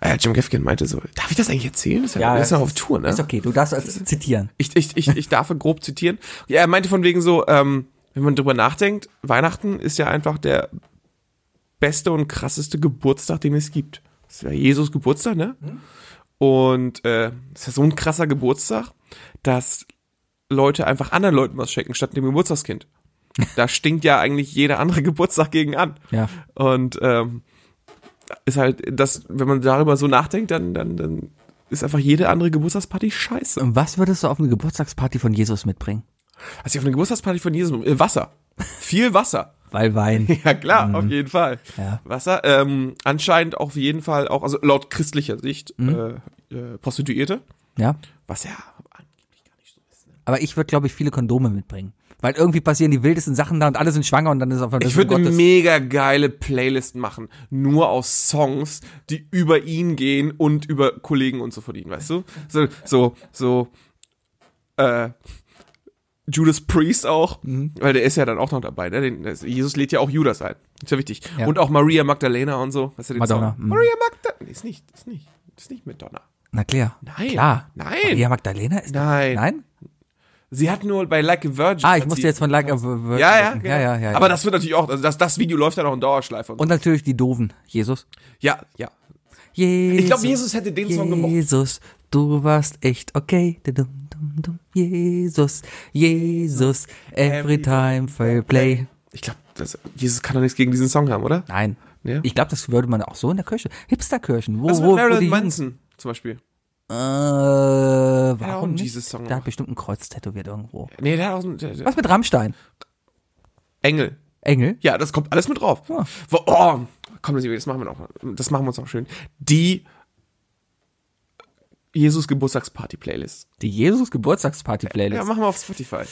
Äh, Jim Gaffigan meinte so, darf ich das eigentlich erzählen? Ist ja, Ja, der ist noch es auf Tour, ne? ist okay, du darfst es zitieren. Ich, ich, ich, ich darf grob zitieren. Ja, er meinte von wegen so, ähm, wenn man drüber nachdenkt, Weihnachten ist ja einfach der beste und krasseste Geburtstag, den es gibt. Das ist ja Jesus Geburtstag, ne? Und äh, ist ja so ein krasser Geburtstag, dass Leute einfach anderen Leuten was schenken, statt dem Geburtstagskind. Da stinkt ja eigentlich jeder andere Geburtstag gegen an. Ja. Und ähm, ist halt, das, wenn man darüber so nachdenkt, dann, dann, dann ist einfach jede andere Geburtstagsparty scheiße. Und was würdest du auf eine Geburtstagsparty von Jesus mitbringen? Also ich auf eine Geburtstagsparty von Jesus, äh, Wasser. Viel Wasser. Weil Wein. Ja klar, auf jeden Fall. Ja. Wasser. Ähm, anscheinend auf jeden Fall auch, also laut christlicher Sicht, äh, äh, Prostituierte. Ja. Was ja Aber ich würde, glaube ich, viele Kondome mitbringen. Weil irgendwie passieren die wildesten Sachen da und alle sind schwanger und dann ist auf einmal Ich würde eine mega geile Playlist machen, nur aus Songs, die über ihn gehen und über Kollegen und so von ihm, weißt du? So, so, so, äh, Judas Priest auch, Mhm. weil der ist ja dann auch noch dabei, ne? Den, Jesus lädt ja auch Judas ein. Ist ja wichtig. Ja. Und auch Maria Magdalena und so. Weißt du den Madonna, Song? mhm. Maria Magdalena. Ist nicht, ist nicht, ist nicht Madonna. Na klar. Nein. Klar. Nein. Maria Magdalena ist Nein. Nein? Sie hat nur bei Like a Virgin. Ah, ich musste jetzt von Like a Virgin Ja, ja, denken. ja, ja, ja, Aber das wird natürlich auch, also das, das Video läuft dann auch in Dauerschleife. Und, so. Und natürlich die Doofen. Jesus. ja, ja. Jesus. Ich glaube, Jesus hätte den Song gemocht. Jesus, du warst echt okay. Dum, dum. Jesus, Jesus, every time fair play. Ich glaube, Jesus kann doch nichts gegen diesen Song haben, oder? Nein. Ja. Ich glaube, das würde man auch so in der Kirche. Hipsterkirchen. Wo, Was wo, Marilyn Manson zum Beispiel? Äh, auch warum einen nicht? Jesus-Song Der hat bestimmt ein Kreuz tätowiert irgendwo. Nee, der hat auch so der, der Was mit Rammstein? Engel. Engel? Ja, das kommt alles mit drauf. Ja. Oh, komm, das machen wir noch. Das machen wir uns noch schön. Die Jesus Geburtstagsparty Playlist. Die Jesus Geburtstagsparty Playlist. Ja, machen wir auf Spotify.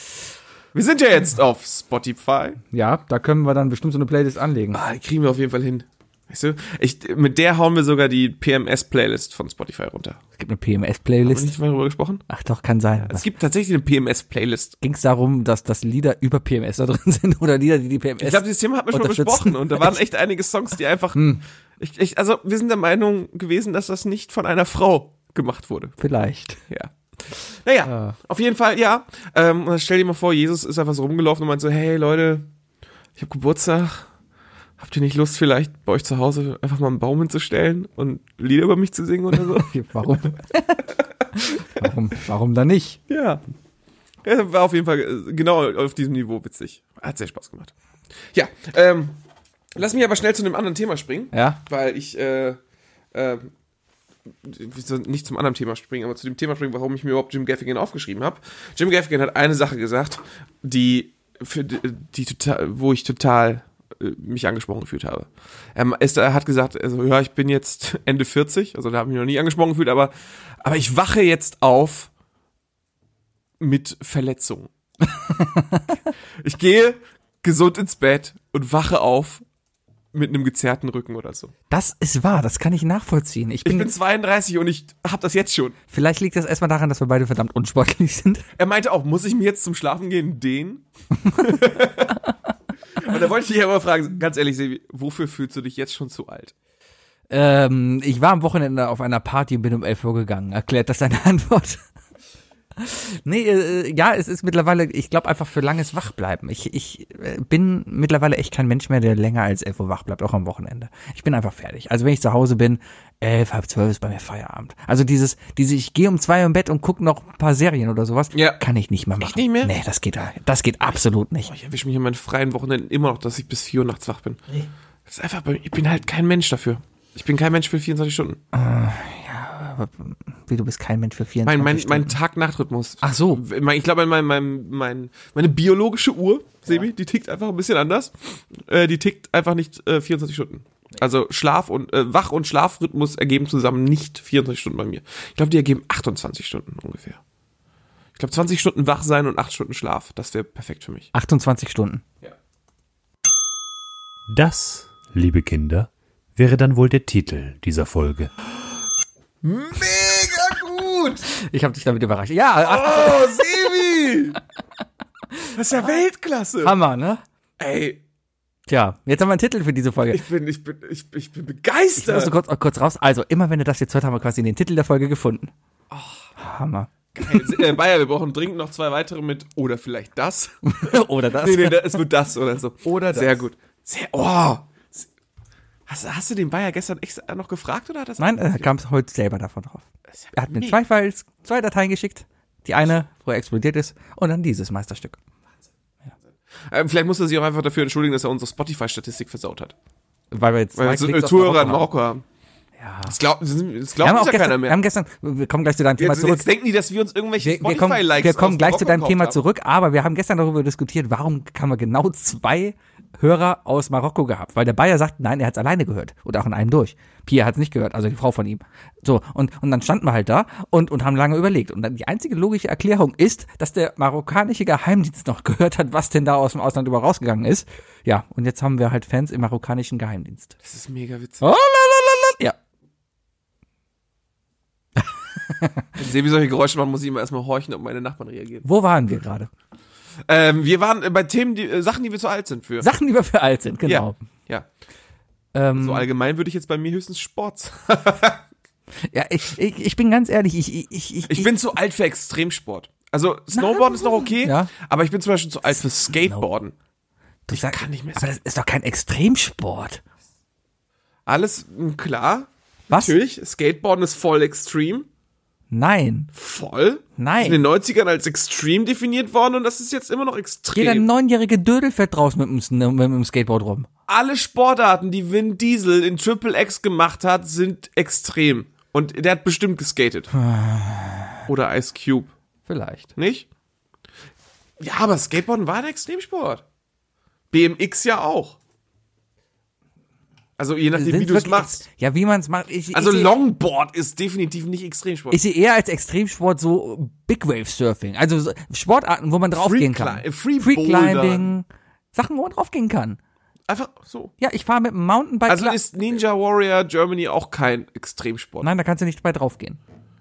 Wir sind ja jetzt auf Spotify. Ja, da können wir dann bestimmt so eine Playlist anlegen. Ah, kriegen wir auf jeden Fall hin. Weißt du, ich, mit der hauen wir sogar die PMS-Playlist von Spotify runter. Es gibt eine Haben wir PMS-Playlist. nicht mal darüber gesprochen? Ach doch, kann sein. Es gibt tatsächlich eine PMS-Playlist. Ging es darum, dass, dass Lieder über PMS da drin sind oder Lieder, die die PMS... Ich glaube, dieses Thema hatten wir schon besprochen und da waren echt einige Songs, die einfach. Ich, ich, also, wir sind der Meinung gewesen, dass das nicht von einer Frau gemacht wurde. Vielleicht. Ja. Naja, Ja. auf jeden Fall, ja. Ähm, und dann stell dir mal vor, Jesus ist einfach so rumgelaufen und meint so, hey Leute, ich habe Geburtstag. Habt ihr nicht Lust, vielleicht bei euch zu Hause einfach mal einen Baum hinzustellen und Lieder über mich zu singen oder so? Warum? warum? Warum dann nicht? ja. ja. War auf jeden Fall äh, genau auf diesem Niveau witzig. Hat sehr Spaß gemacht. Ja, ähm, lass mich aber schnell zu einem anderen Thema springen. Ja. weil ich äh, äh, nicht zum anderen Thema springen, aber zu dem Thema springen, warum ich mir überhaupt Jim Gaffigan aufgeschrieben habe. Jim Gaffigan hat eine Sache gesagt, die für die, total, wo ich total äh, mich angesprochen gefühlt habe. Ähm, er hat gesagt, also ja, ich bin jetzt Ende 40, also da habe ich mich noch nie angesprochen gefühlt, aber aber ich wache jetzt auf mit Verletzungen. ich gehe gesund ins Bett und wache auf mit einem gezerrten Rücken oder so. Das ist wahr, das kann ich nachvollziehen. Ich Ich bin, bin 32 und ich habe das jetzt schon. vielleicht liegt das erstmal daran, dass wir beide verdammt unsportlich sind. Er meinte auch, muss ich mir jetzt zum Schlafen gehen dehnen? und da wollte ich dich aber fragen, ganz ehrlich, Sebi, wofür fühlst du dich jetzt schon zu alt? Ähm, ich war am Wochenende auf einer Party und bin um 11 Uhr gegangen. Erklärt das deine Antwort? Nee, äh, ja, es ist mittlerweile, ich glaube einfach für langes Wachbleiben. Ich, ich äh, bin mittlerweile echt kein Mensch mehr, der länger als 11 Uhr wach bleibt, auch am Wochenende. Ich bin einfach fertig. Also wenn ich zu Hause bin, 11, halb 12 ist bei mir Feierabend. Also dieses, diese, ich gehe um zwei Uhr im Bett und gucke noch ein paar Serien oder sowas, Ja. kann ich nicht mehr machen. nicht mehr? Nee, das geht, das geht absolut nicht. Ich erwische mich in meinen freien Wochenenden immer noch, dass ich bis 4 Uhr nachts wach bin. Das ist einfach, ich bin halt kein Mensch dafür. Ich bin kein Mensch für 24 Stunden. Wie, du bist kein Mensch für 24 Mein, mein, Stunden. mein Tag-Nacht-Rhythmus. Ach so. Ich glaube, mein, mein, mein, meine biologische Uhr, Sebi, die tickt einfach ein bisschen anders. Äh, die tickt einfach nicht äh, 24 Stunden. Also Schlaf und äh, Wach- und Schlafrhythmus ergeben zusammen nicht 24 Stunden bei mir. Ich glaube, die ergeben 28 Stunden ungefähr. Ich glaube, 20 Stunden wach sein und 8 Stunden Schlaf. Das wäre perfekt für mich. 28 Stunden. Das, liebe Kinder, wäre dann wohl der Titel dieser Folge. Mega gut! Ich habe dich damit überrascht. Ja, ach, Oh, Sebi! Das ist ja Weltklasse! Hammer, ne? Ey, Tja, jetzt haben wir einen Titel für diese Folge. ich bin, ich bin, ich, ich bin Ich muss begeistert. so kurz, kurz raus. Also, immer wenn du das jetzt hört, haben wir quasi den Titel der Folge gefunden. Hammer. äh, Bayer, wir brauchen dringend noch zwei weitere mit, oder vielleicht das. Oder das. Nee, nee, es wird das oder so. Oder das. Sehr gut. Sehr, oh. Hast, hast du den Bayer gestern extra noch gefragt oder hat das? Nein, er kam heute selber davon drauf. Ja Er hat mir zwei Files, zwei Dateien geschickt. Die eine, wo er explodiert ist, und dann dieses Meisterstück. Ähm, vielleicht muss er sich auch einfach dafür entschuldigen, dass er unsere Spotify-Statistik versaut hat. Weil wir jetzt Weil zwei wir so Zuhörer in Marokko haben. Ja. Das glaubt, das, Wir glaubt auch uns ja keiner gestern, wir mehr. haben gestern, wir kommen gleich zu deinem Thema Jetzt, zurück. jetzt denken die, dass wir uns irgendwelche Wir, wir kommen, Spotify-Likes wir kommen gleich zu deinem Thema haben. zurück, aber wir haben gestern darüber diskutiert, warum haben wir genau zwei Hörer aus Marokko gehabt? Weil der Bayer sagt, nein, er hat es alleine gehört. Oder auch in einem durch. Pia hat es nicht gehört, also die Frau von ihm. So, und, und dann standen wir halt da und, und haben lange überlegt. Und dann die einzige logische Erklärung ist, dass der marokkanische Geheimdienst noch gehört hat, was denn da aus dem Ausland über rausgegangen ist. Ja, und jetzt haben wir halt Fans im marokkanischen Geheimdienst. Das ist mega witzig. Oh, lalalala. Ja, Wenn Sebi solche Geräusche macht, muss ich immer erstmal horchen, ob meine Nachbarn reagieren. wo waren wir gerade? Ähm, wir waren äh, bei Themen, die, äh, Sachen, die wir zu alt sind für. Sachen, die wir für alt sind, genau. Ja. Ähm, So allgemein würde ich jetzt bei mir höchstens Sport sagen. Ja, ich, ich, ich bin ganz ehrlich, ich, ich, ich, ich, Ich bin zu alt für Extremsport. Also Snowboarden ist noch okay, Ja. aber ich bin zum Beispiel zu alt für Skateboarden. du sag, kann nicht mehr Aber das ist doch kein Extremsport. Alles klar. Was? Natürlich, Skateboarden ist voll extrem. Nein. Voll. Nein. In den 90ern als extrem definiert worden und das ist jetzt immer noch Jeder extrem. neunjährige Dödel fährt draußen mit dem, Sn- mit dem Skateboard rum. Alle Sportarten, die Vin Diesel in Triple X gemacht hat, sind extrem. Und der hat bestimmt geskatet. Oder Ice Cube. Vielleicht. Nicht? Ja, aber Skateboarden war ein Extremsport. BMX ja auch. Also je nachdem, wie du es machst. Ja, wie man es macht. Ich, Also ich, Longboard ist definitiv nicht Extremsport. Ich sehe eher als Extremsport so Big Wave Surfing. Also so Sportarten, wo man draufgehen kann. Free Free. Climbing. Sachen, wo man draufgehen kann. Einfach so. Ja, ich fahre mit dem Mountainbike. Also ist Ninja Warrior Germany auch kein Extremsport. Nein, da kannst du nicht bei draufgehen.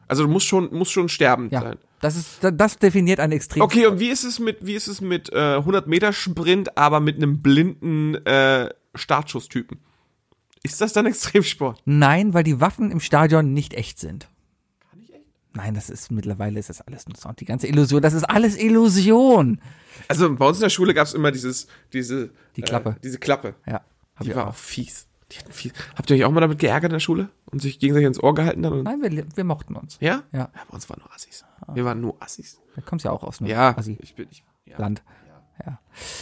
Also du musst schon, musst schon sterben Ja. sein. Das ist, das definiert ein Extremsport. Okay, und wie ist es mit, wie ist es mit äh, 100 Meter Sprint, aber mit einem blinden äh, Startschusstypen? Ist das dann Extremsport? Nein, weil die Waffen im Stadion nicht echt sind. Nein, das ist mittlerweile ist das alles nur Sound. Die ganze Illusion, das ist alles Illusion. Also bei uns in der Schule gab es immer dieses, diese, Die Klappe. Äh, diese Klappe. Ja, Die ich war auch. auch fies. Die hatten fies. Habt ihr euch auch mal damit geärgert in der Schule und sich gegenseitig ins Ohr gehalten dann? Nein, wir, wir mochten uns. ja? Ja. Bei uns waren nur Assis. Wir waren nur Assis. Da kommst ja auch aus einem Ja. Assi Ich bin, ich, ja. Land. Ja.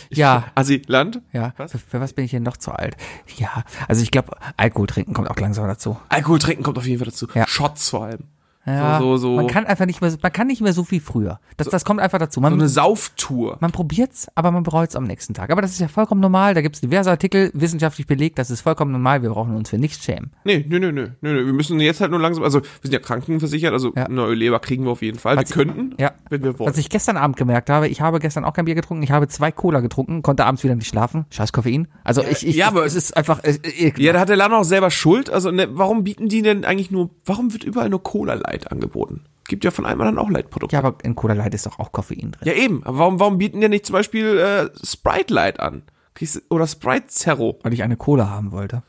Ja. Assi, Land? Ja, Was? Für, für was bin ich denn noch zu alt? Ja, also ich glaube, Alkohol trinken kommt auch langsam dazu. Alkohol trinken kommt auf jeden Fall dazu. Ja. Shots vor allem. Ja, So, so, so. Man kann einfach nicht mehr, so- man kann nicht mehr so wie früher. Das, das kommt einfach dazu. So Man, eine Sauftour. man probiert's, aber man bereut's am nächsten Tag. Aber das ist ja vollkommen normal. Da gibt's diverse Artikel, wissenschaftlich belegt. Das ist vollkommen normal. Wir brauchen uns für nichts schämen. Nee, nö, nö, nö, nö, nö. Wir müssen jetzt halt nur langsam, also wir sind ja krankenversichert, also Ja. neue Leber kriegen wir auf jeden Fall. Was- wir könnten, Ja. wenn wir wollen. Was ich gestern Abend gemerkt habe, ich habe gestern auch kein Bier getrunken. Ich habe zwei Cola getrunken, konnte abends wieder nicht schlafen. Scheiß Koffein. Also ich, ich, ja, aber- es ist einfach, äh, äh, ja, da hat der Laden auch selber Schuld. Also ne, warum bieten die denn eigentlich nur, warum wird überall nur Cola Light angeboten? Gibt ja von einem anderen auch Light-Produkte. ja, aber in Cola Light ist doch auch Koffein drin. Ja, eben. Aber warum, warum bieten die nicht zum Beispiel äh, Sprite Light an? Kriegst, oder Sprite Zero? Weil ich eine Cola haben wollte.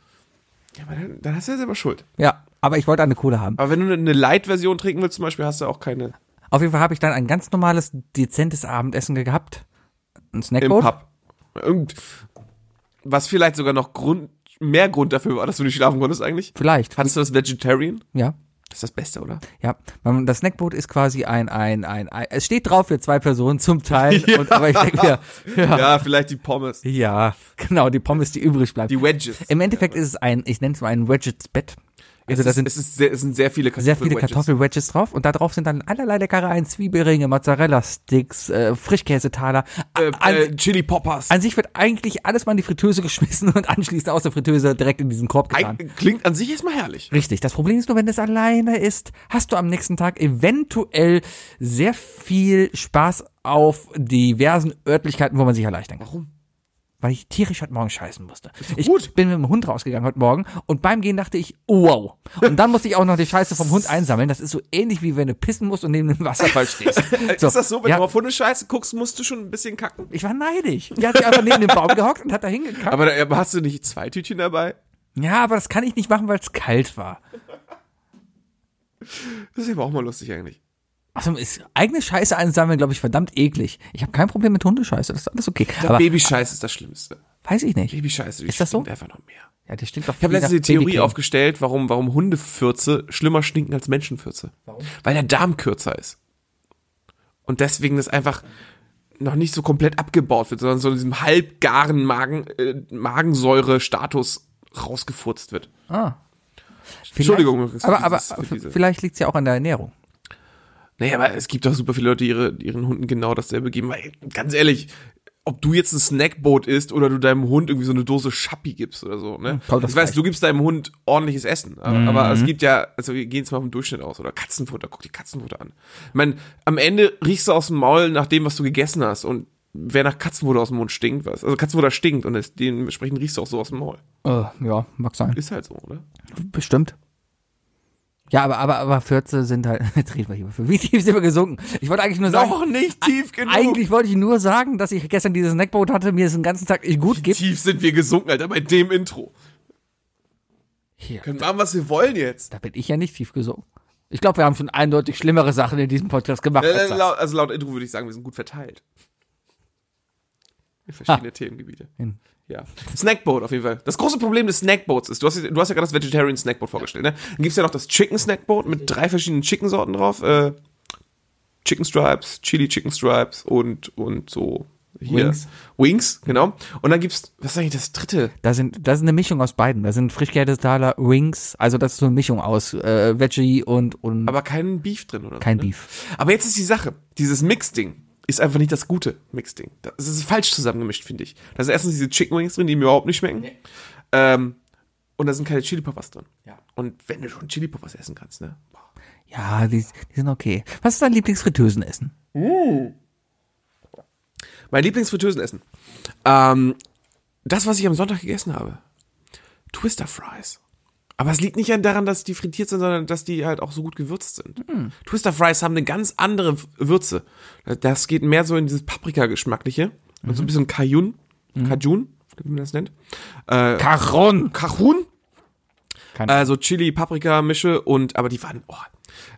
Ja, aber dann, dann hast du ja selber Schuld. Ja, aber ich wollte eine Cola haben. Aber wenn du eine Light-Version trinken willst zum Beispiel, hast du auch keine Auf jeden Fall habe ich dann ein ganz normales, dezentes Abendessen gehabt. Ein im Snackboat. Pub. Irgend, was vielleicht sogar noch Grund, mehr Grund dafür war, dass du nicht schlafen konntest eigentlich. Vielleicht. Hattest du das Vegetarian? Ja. Das ist das Beste, oder? Ja, Man- das Snackboot ist quasi ein, ein, ein, ein es steht drauf für zwei Personen zum Teil, Ja. und, aber ich denke mir, ja, Ja, vielleicht die Pommes. ja, genau, die Pommes, die übrig bleibt. Die Wedges. Im Endeffekt ist es ein, ich nenne es mal ein Wedgets-Bett. Also es, da ist, sind es, ist sehr, es sind sehr viele sehr viele Kartoffelwedges. Kartoffel-Wedges drauf und da drauf sind dann allerlei Leckereien, Zwiebelringe, Mozzarella-Sticks, äh, Frischkäsetaler. Äh, an, äh, Chili Poppers. an sich wird eigentlich alles mal in die Fritteuse geschmissen und anschließend aus der Fritteuse direkt in diesen Korb getan. Klingt an sich erstmal herrlich. Richtig. Das Problem ist nur, wenn das alleine ist, hast du am nächsten Tag eventuell sehr viel Spaß auf diversen Örtlichkeiten, wo man sich erleichtern kann. Warum? Weil ich tierisch heute Morgen scheißen musste. Ich gut. bin mit dem Hund rausgegangen heute Morgen und beim Gehen dachte ich, wow. Und dann musste ich auch noch die Scheiße vom Hund einsammeln. Das ist so ähnlich wie wenn du pissen musst und neben dem Wasserfall stehst. ist das so, wenn ja, du auf Hundescheiße guckst, musst du schon ein bisschen kacken? ich war neidisch. Die hat sich einfach neben dem Baum gehockt und hat da hingekackt. Aber, aber hast du nicht zwei Tütchen dabei? Ja, aber das kann ich nicht machen, weil es kalt war. Das ist aber auch mal lustig eigentlich. Also ist eigene Scheiße einsammeln, glaube ich, verdammt eklig. Ich habe kein Problem mit Hundescheiße, das ist alles okay. Aber Babyscheiße ist das Schlimmste. weiß ich nicht. Babyscheiße, Ist das so? einfach noch mehr. Ja, der stinkt doch Ich habe letztens die Theorie Babycreme. aufgestellt, warum, warum Hundefürze schlimmer stinken als Menschenfürze. Warum? Weil der Darm kürzer ist. Und deswegen das einfach noch nicht so komplett abgebaut wird, sondern so in diesem halbgaren Magen, äh, Magensäure-Status rausgefurzt wird. Ah. Entschuldigung übrigens für Aber, aber diese- vielleicht liegt's ja auch an der Ernährung. Naja, aber es gibt doch super viele Leute, die ihre, ihren Hunden genau dasselbe geben. Weil, ganz ehrlich, ob du jetzt ein Snackboot isst oder du deinem Hund irgendwie so eine Dose Schappi gibst oder so, ne? kommt das Ich weiß, gleich. du gibst deinem Hund ordentliches Essen, aber, aber es gibt ja, also wir gehen jetzt mal vom Durchschnitt aus, oder Katzenfutter, guck die Katzenfutter an. Ich meine, am Ende riechst du aus dem Maul nach dem, was du gegessen hast und wer nach Katzenfutter aus dem Mund stinkt, was? Also Katzenfutter stinkt und es, dementsprechend riechst du auch so aus dem Maul. Äh, ja, mag sein. Ist halt so, oder? Bestimmt. Ja, aber, aber, aber Fürze sind halt, jetzt reden wir hier. Wie tief sind wir gesunken? Ich wollte eigentlich nur sagen, Noch nicht tief genug. eigentlich wollte ich nur sagen, dass ich gestern dieses Snackboot hatte, mir es den ganzen Tag nicht gut gibt. tief sind wir gesunken, Alter, bei dem Intro. Hier, Können machen, was wir wollen jetzt. da bin ich ja nicht tief gesunken. Ich glaube, wir haben schon eindeutig schlimmere Sachen in diesem Podcast gemacht. Äh, Als laut, also laut Intro würde ich sagen, wir sind gut verteilt. In verschiedene Themengebiete. Hin. Ja. Snackboat auf jeden Fall. Das große Problem des Snackboats ist, du hast, du hast ja gerade das Vegetarian Snackboat vorgestellt, ne? Dann gibt's ja noch das Chicken Snackboat mit drei verschiedenen Chicken-Sorten drauf. Äh, Chicken Stripes, Chili Chicken Stripes und, und so hier. Wings. Wings, genau. Und dann gibt's, was ist eigentlich das dritte? Da sind, das ist eine Mischung aus beiden. Da sind Frischkäsetaler, Wings, also das ist so eine Mischung aus äh, Veggie und, und Aber kein Beef drin, oder? kein ne? Beef. Aber jetzt ist die Sache, dieses Mix-Ding ist einfach nicht das gute Mix-Ding. Das ist falsch zusammengemischt, finde ich. Da sind erstens diese Chicken Wings drin, die mir überhaupt nicht schmecken. Ähm, und da sind keine Chili Peppers drin. Ja. Und wenn du schon Chili Peppers essen kannst, ne? Boah. Ja, die, die sind okay. Was ist dein Lieblingsfritteusenessen? Mein Lieblingsfritteusenessen. Ähm, das, was ich am Sonntag gegessen habe. Twister Fries. Aber es liegt nicht daran, dass die frittiert sind, sondern dass die halt auch so gut gewürzt sind. Twister Fries haben eine ganz andere Würze. Das geht mehr so in dieses Paprika-Geschmackliche. Und so ein bisschen Cajun. Cajun, wie man das nennt. Äh, Caron. Cajun? Also Chili, Paprika, Mische und aber die waren, oh,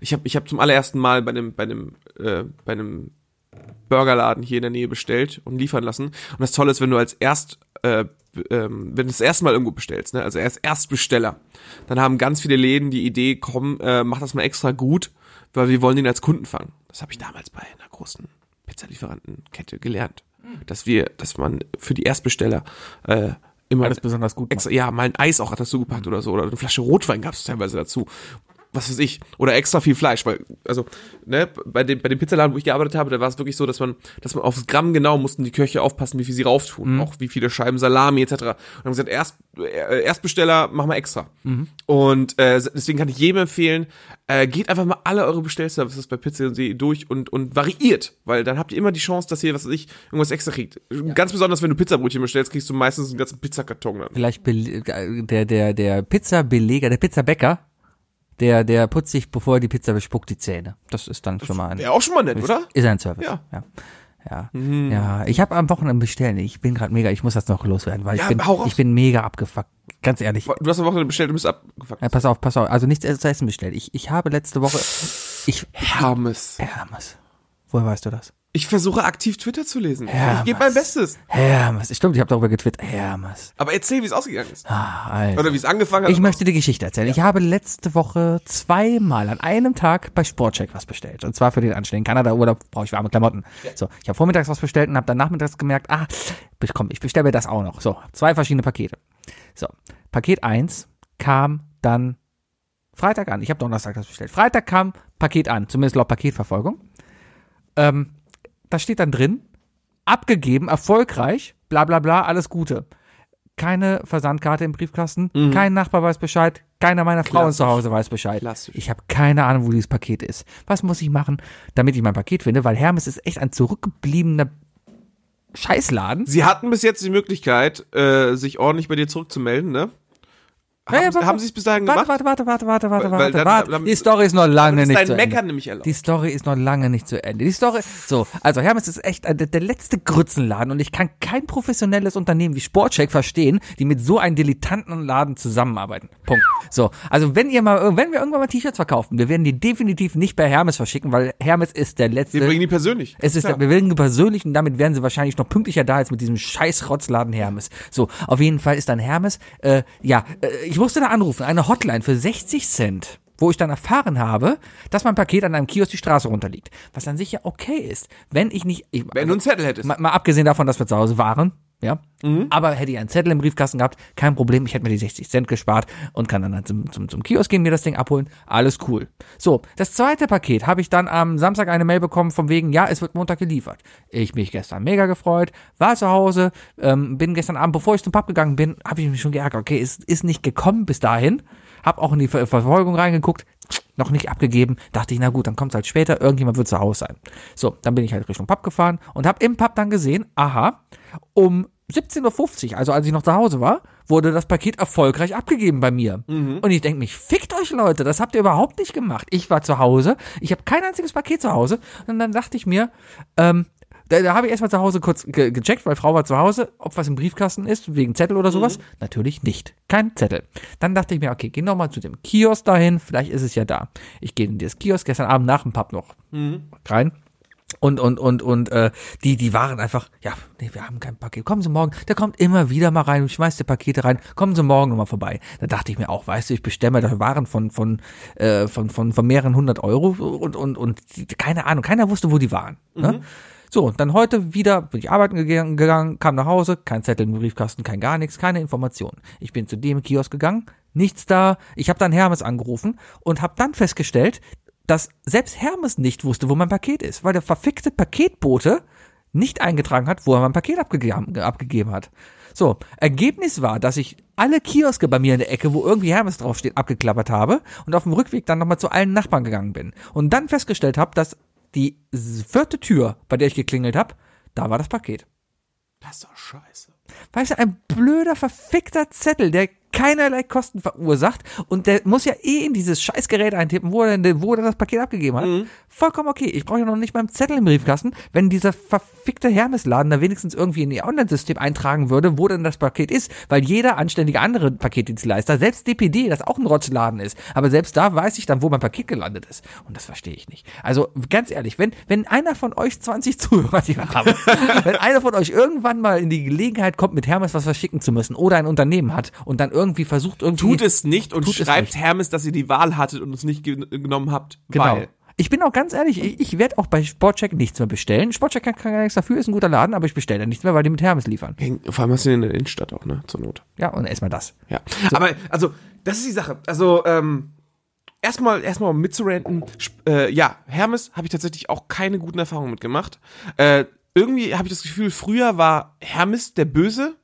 ich habe ich hab zum allerersten Mal bei einem bei einem äh, bei einem Burgerladen hier in der Nähe bestellt und liefern lassen. Und das Tolle ist, wenn du als erst äh, ähm, wenn du das erste Mal irgendwo bestellst, ne, also erst Erstbesteller, dann haben ganz viele Läden die Idee, komm, äh, mach das mal extra gut, weil wir wollen ihn als Kunden fangen. Das habe ich damals bei einer großen Pizzalieferantenkette gelernt, dass wir, dass man für die Erstbesteller äh, immer Alles besonders gut. extra, ja, mal ein Eis auch dazu gepackt oder so, oder eine Flasche Rotwein gab es teilweise dazu. Was weiß ich. Oder extra viel Fleisch, weil, also, ne, bei dem, bei dem Pizzaladen, wo ich gearbeitet habe, da war es wirklich so, dass man, dass man aufs Gramm genau mussten die Köche aufpassen, wie viel sie rauftun. Auch wie viele Scheiben Salami etc. Und haben gesagt, erst, äh, Erstbesteller machen wir extra. Und äh, deswegen kann ich jedem empfehlen, äh, geht einfach mal alle eure Bestellservices bei Pizza durch und, und variiert, weil dann habt ihr immer die Chance, dass ihr, was weiß ich, irgendwas extra kriegt. Ganz besonders, wenn du Pizzabrötchen bestellst, kriegst du meistens einen ganzen Pizzakarton dann. Vielleicht äh, der, der, der Pizzabeleger, der Pizzabäcker, der, der putzt sich, bevor er die Pizza bespuckt, die Zähne. Das ist dann schon mal ein, Wäre auch schon mal nett, oder? ist ein Service. Ja. Ja. Ja, ja. ich habe am Wochenende bestellen. Ich bin gerade mega, ich muss das noch loswerden, weil Ja, ich bin, ich bin mega abgefuckt. Ganz ehrlich. Du hast am Wochenende bestellt, du bist abgefuckt. Ja, pass auf, pass auf. Also nichts zu essen bestellt. Ich, ich habe letzte Woche, ich, Hermes. Hermes. Woher weißt du das? Ich versuche aktiv Twitter zu lesen. Hermes. Ich gebe mein Bestes. Hermes. Stimmt, ich habe darüber getwittert. Hermes. Aber erzähl, wie es ausgegangen ist. Ah, Alter. Oder wie es angefangen hat. Ich möchte die Geschichte erzählen. Ich habe letzte Woche zweimal an einem Tag bei Sportcheck was bestellt. Und zwar für den anstehenden Kanada-Urlaub brauche ich warme Klamotten. So, ich habe vormittags was bestellt und habe dann nachmittags gemerkt, ah, komm, ich bestelle mir das auch noch. So, zwei verschiedene Pakete. So, Paket 1 kam dann Freitag an. Ich habe Donnerstag das bestellt. Freitag kam Paket an, zumindest laut Paketverfolgung. Ähm, da steht dann drin, abgegeben, erfolgreich, bla bla bla, alles Gute. Keine Versandkarte im Briefkasten, kein Nachbar weiß Bescheid, keiner meiner Frauen zu Hause weiß Bescheid. Klassisch. Ich habe keine Ahnung, wo dieses Paket ist. Was muss ich machen, damit ich mein Paket finde? Weil Hermes ist echt ein zurückgebliebener Scheißladen. Sie hatten bis jetzt die Möglichkeit, äh, sich ordentlich bei dir zurückzumelden, ne? Haben, Ja, ja, warte, haben Sie es bis dahin Warte, gemacht? warte, warte, warte, warte, Weil- warte, dann- warte. dann- Die Story ist noch lange ist nicht zu Ende. Meckern erlaubt. Die Story ist noch lange nicht zu Ende. Die Story, so, also Hermes ist echt äh, der, der letzte Grützenladen und ich kann kein professionelles Unternehmen wie Sportcheck verstehen, die mit so einem dilettanten Laden zusammenarbeiten. Punkt. So, also wenn ihr mal, wenn wir irgendwann mal T-Shirts verkaufen, wir werden die definitiv nicht bei Hermes verschicken, weil Hermes ist der letzte. Wir bringen die persönlich. Es ist, wir werden persönlich und damit wären sie wahrscheinlich noch pünktlicher da als mit diesem scheiß Rotzladen Hermes. So, auf jeden Fall ist dann Hermes, äh, ja, äh, ich musste da anrufen, eine Hotline für 60 Cent, wo ich dann erfahren habe, dass mein Paket an einem Kiosk die Straße runterliegt. Was an sich ja okay ist, wenn ich nicht, ich, Wenn du einen Zettel hättest. mal, mal abgesehen davon, dass wir zu Hause waren, ja. Mhm. Aber hätte ich einen Zettel im Briefkasten gehabt, kein Problem, ich hätte mir die 60 Cent gespart und kann dann halt zum, zum, zum Kiosk gehen, mir das Ding abholen. Alles cool. So, das zweite Paket habe ich dann am Samstag eine Mail bekommen von wegen, ja, es wird Montag geliefert. Ich mich gestern mega gefreut, war zu Hause, ähm, bin gestern Abend, bevor ich zum Pub gegangen bin, habe ich mich schon geärgert. Okay, es ist nicht gekommen bis dahin. Hab auch in die Ver Verfolgung reingeguckt, noch nicht abgegeben. Dachte ich, na gut, dann kommt es halt später, irgendjemand wird zu Hause sein. So, dann bin ich halt Richtung Pub gefahren und habe im Pub dann gesehen, aha, um 17.50 Uhr, also als ich noch zu Hause war, wurde das Paket erfolgreich abgegeben bei mir. Und ich denke mich, fickt euch Leute, das habt ihr überhaupt nicht gemacht. Ich war zu Hause, ich habe kein einziges Paket zu Hause und dann dachte ich mir, ähm, da, da habe ich erstmal zu Hause kurz ge gecheckt, weil Frau war zu Hause, ob was im Briefkasten ist, wegen Zettel oder sowas. Natürlich nicht. Kein Zettel. Dann dachte ich mir, okay, geh noch mal zu dem Kiosk dahin, vielleicht ist es ja da. Ich gehe in das Kiosk gestern Abend nach dem Pub noch rein. Und, und, und, und, äh, die, die waren einfach, ja, nee, wir haben kein Paket. Kommen Sie morgen. Der kommt immer wieder mal rein und schmeißt die Pakete rein. Kommen Sie morgen nochmal vorbei. Da dachte ich mir auch, weißt du, ich bestelle mir da Waren von, von, äh, von, von, von mehreren hundert Euro und, und, und, die, keine Ahnung, keiner wusste, wo die waren. Ne? So, und dann heute wieder bin ich arbeiten gegangen, gegangen, kam nach Hause, kein Zettel im Briefkasten, kein gar nichts, keine Informationen. Ich bin zu dem Kiosk gegangen, nichts da. Ich habe dann Hermes angerufen und habe dann festgestellt, dass selbst Hermes nicht wusste, wo mein Paket ist, weil der verfickte Paketbote nicht eingetragen hat, wo er mein Paket abgegeben, abgegeben hat. So, Ergebnis war, dass ich alle Kioske bei mir in der Ecke, wo irgendwie Hermes draufsteht, abgeklappert habe und auf dem Rückweg dann nochmal zu allen Nachbarn gegangen bin. Und dann festgestellt habe, dass die vierte Tür, bei der ich geklingelt habe, da war das Paket. Das ist doch scheiße. Weißt du, ein blöder, verfickter Zettel, der keinerlei Kosten verursacht und der muss ja eh in dieses Scheißgerät eintippen, wo er, denn, wo er das Paket abgegeben hat. Mhm. Vollkommen okay. Ich brauche ja noch nicht mal einen Zettel im Briefkasten, wenn dieser verfickte Hermesladen da wenigstens irgendwie in ihr Online-System eintragen würde, wo denn das Paket ist, weil jeder anständige andere Paketdienstleister, selbst DPD, das auch ein Rotzladen ist, aber selbst da weiß ich dann, wo mein Paket gelandet ist. Und das verstehe ich nicht. Also ganz ehrlich, wenn, wenn einer von euch 20 Zuhörer, die wir haben, wenn einer von euch irgendwann mal in die Gelegenheit kommt, mit Hermes was verschicken zu müssen oder ein Unternehmen hat und dann irgendwie versucht irgendwie Tut es nicht und schreibt nicht. Hermes, dass ihr die Wahl hattet und es nicht ge genommen habt. Genau. Weil. Ich bin auch ganz ehrlich, ich, ich werde auch bei Sportcheck nichts mehr bestellen. Sportcheck kann, kann gar nichts dafür, ist ein guter Laden, aber ich bestelle da nichts mehr, weil die mit Hermes liefern. Vor allem hast du den in der Innenstadt auch, ne? Zur Not. Ja, und erstmal das. Ja. Aber, also, das ist die Sache. Also, ähm, erstmal, erstmal um mitzuranten. Äh, ja, Hermes habe ich tatsächlich auch keine guten Erfahrungen mitgemacht. Äh, irgendwie habe ich das Gefühl, früher war Hermes der Böse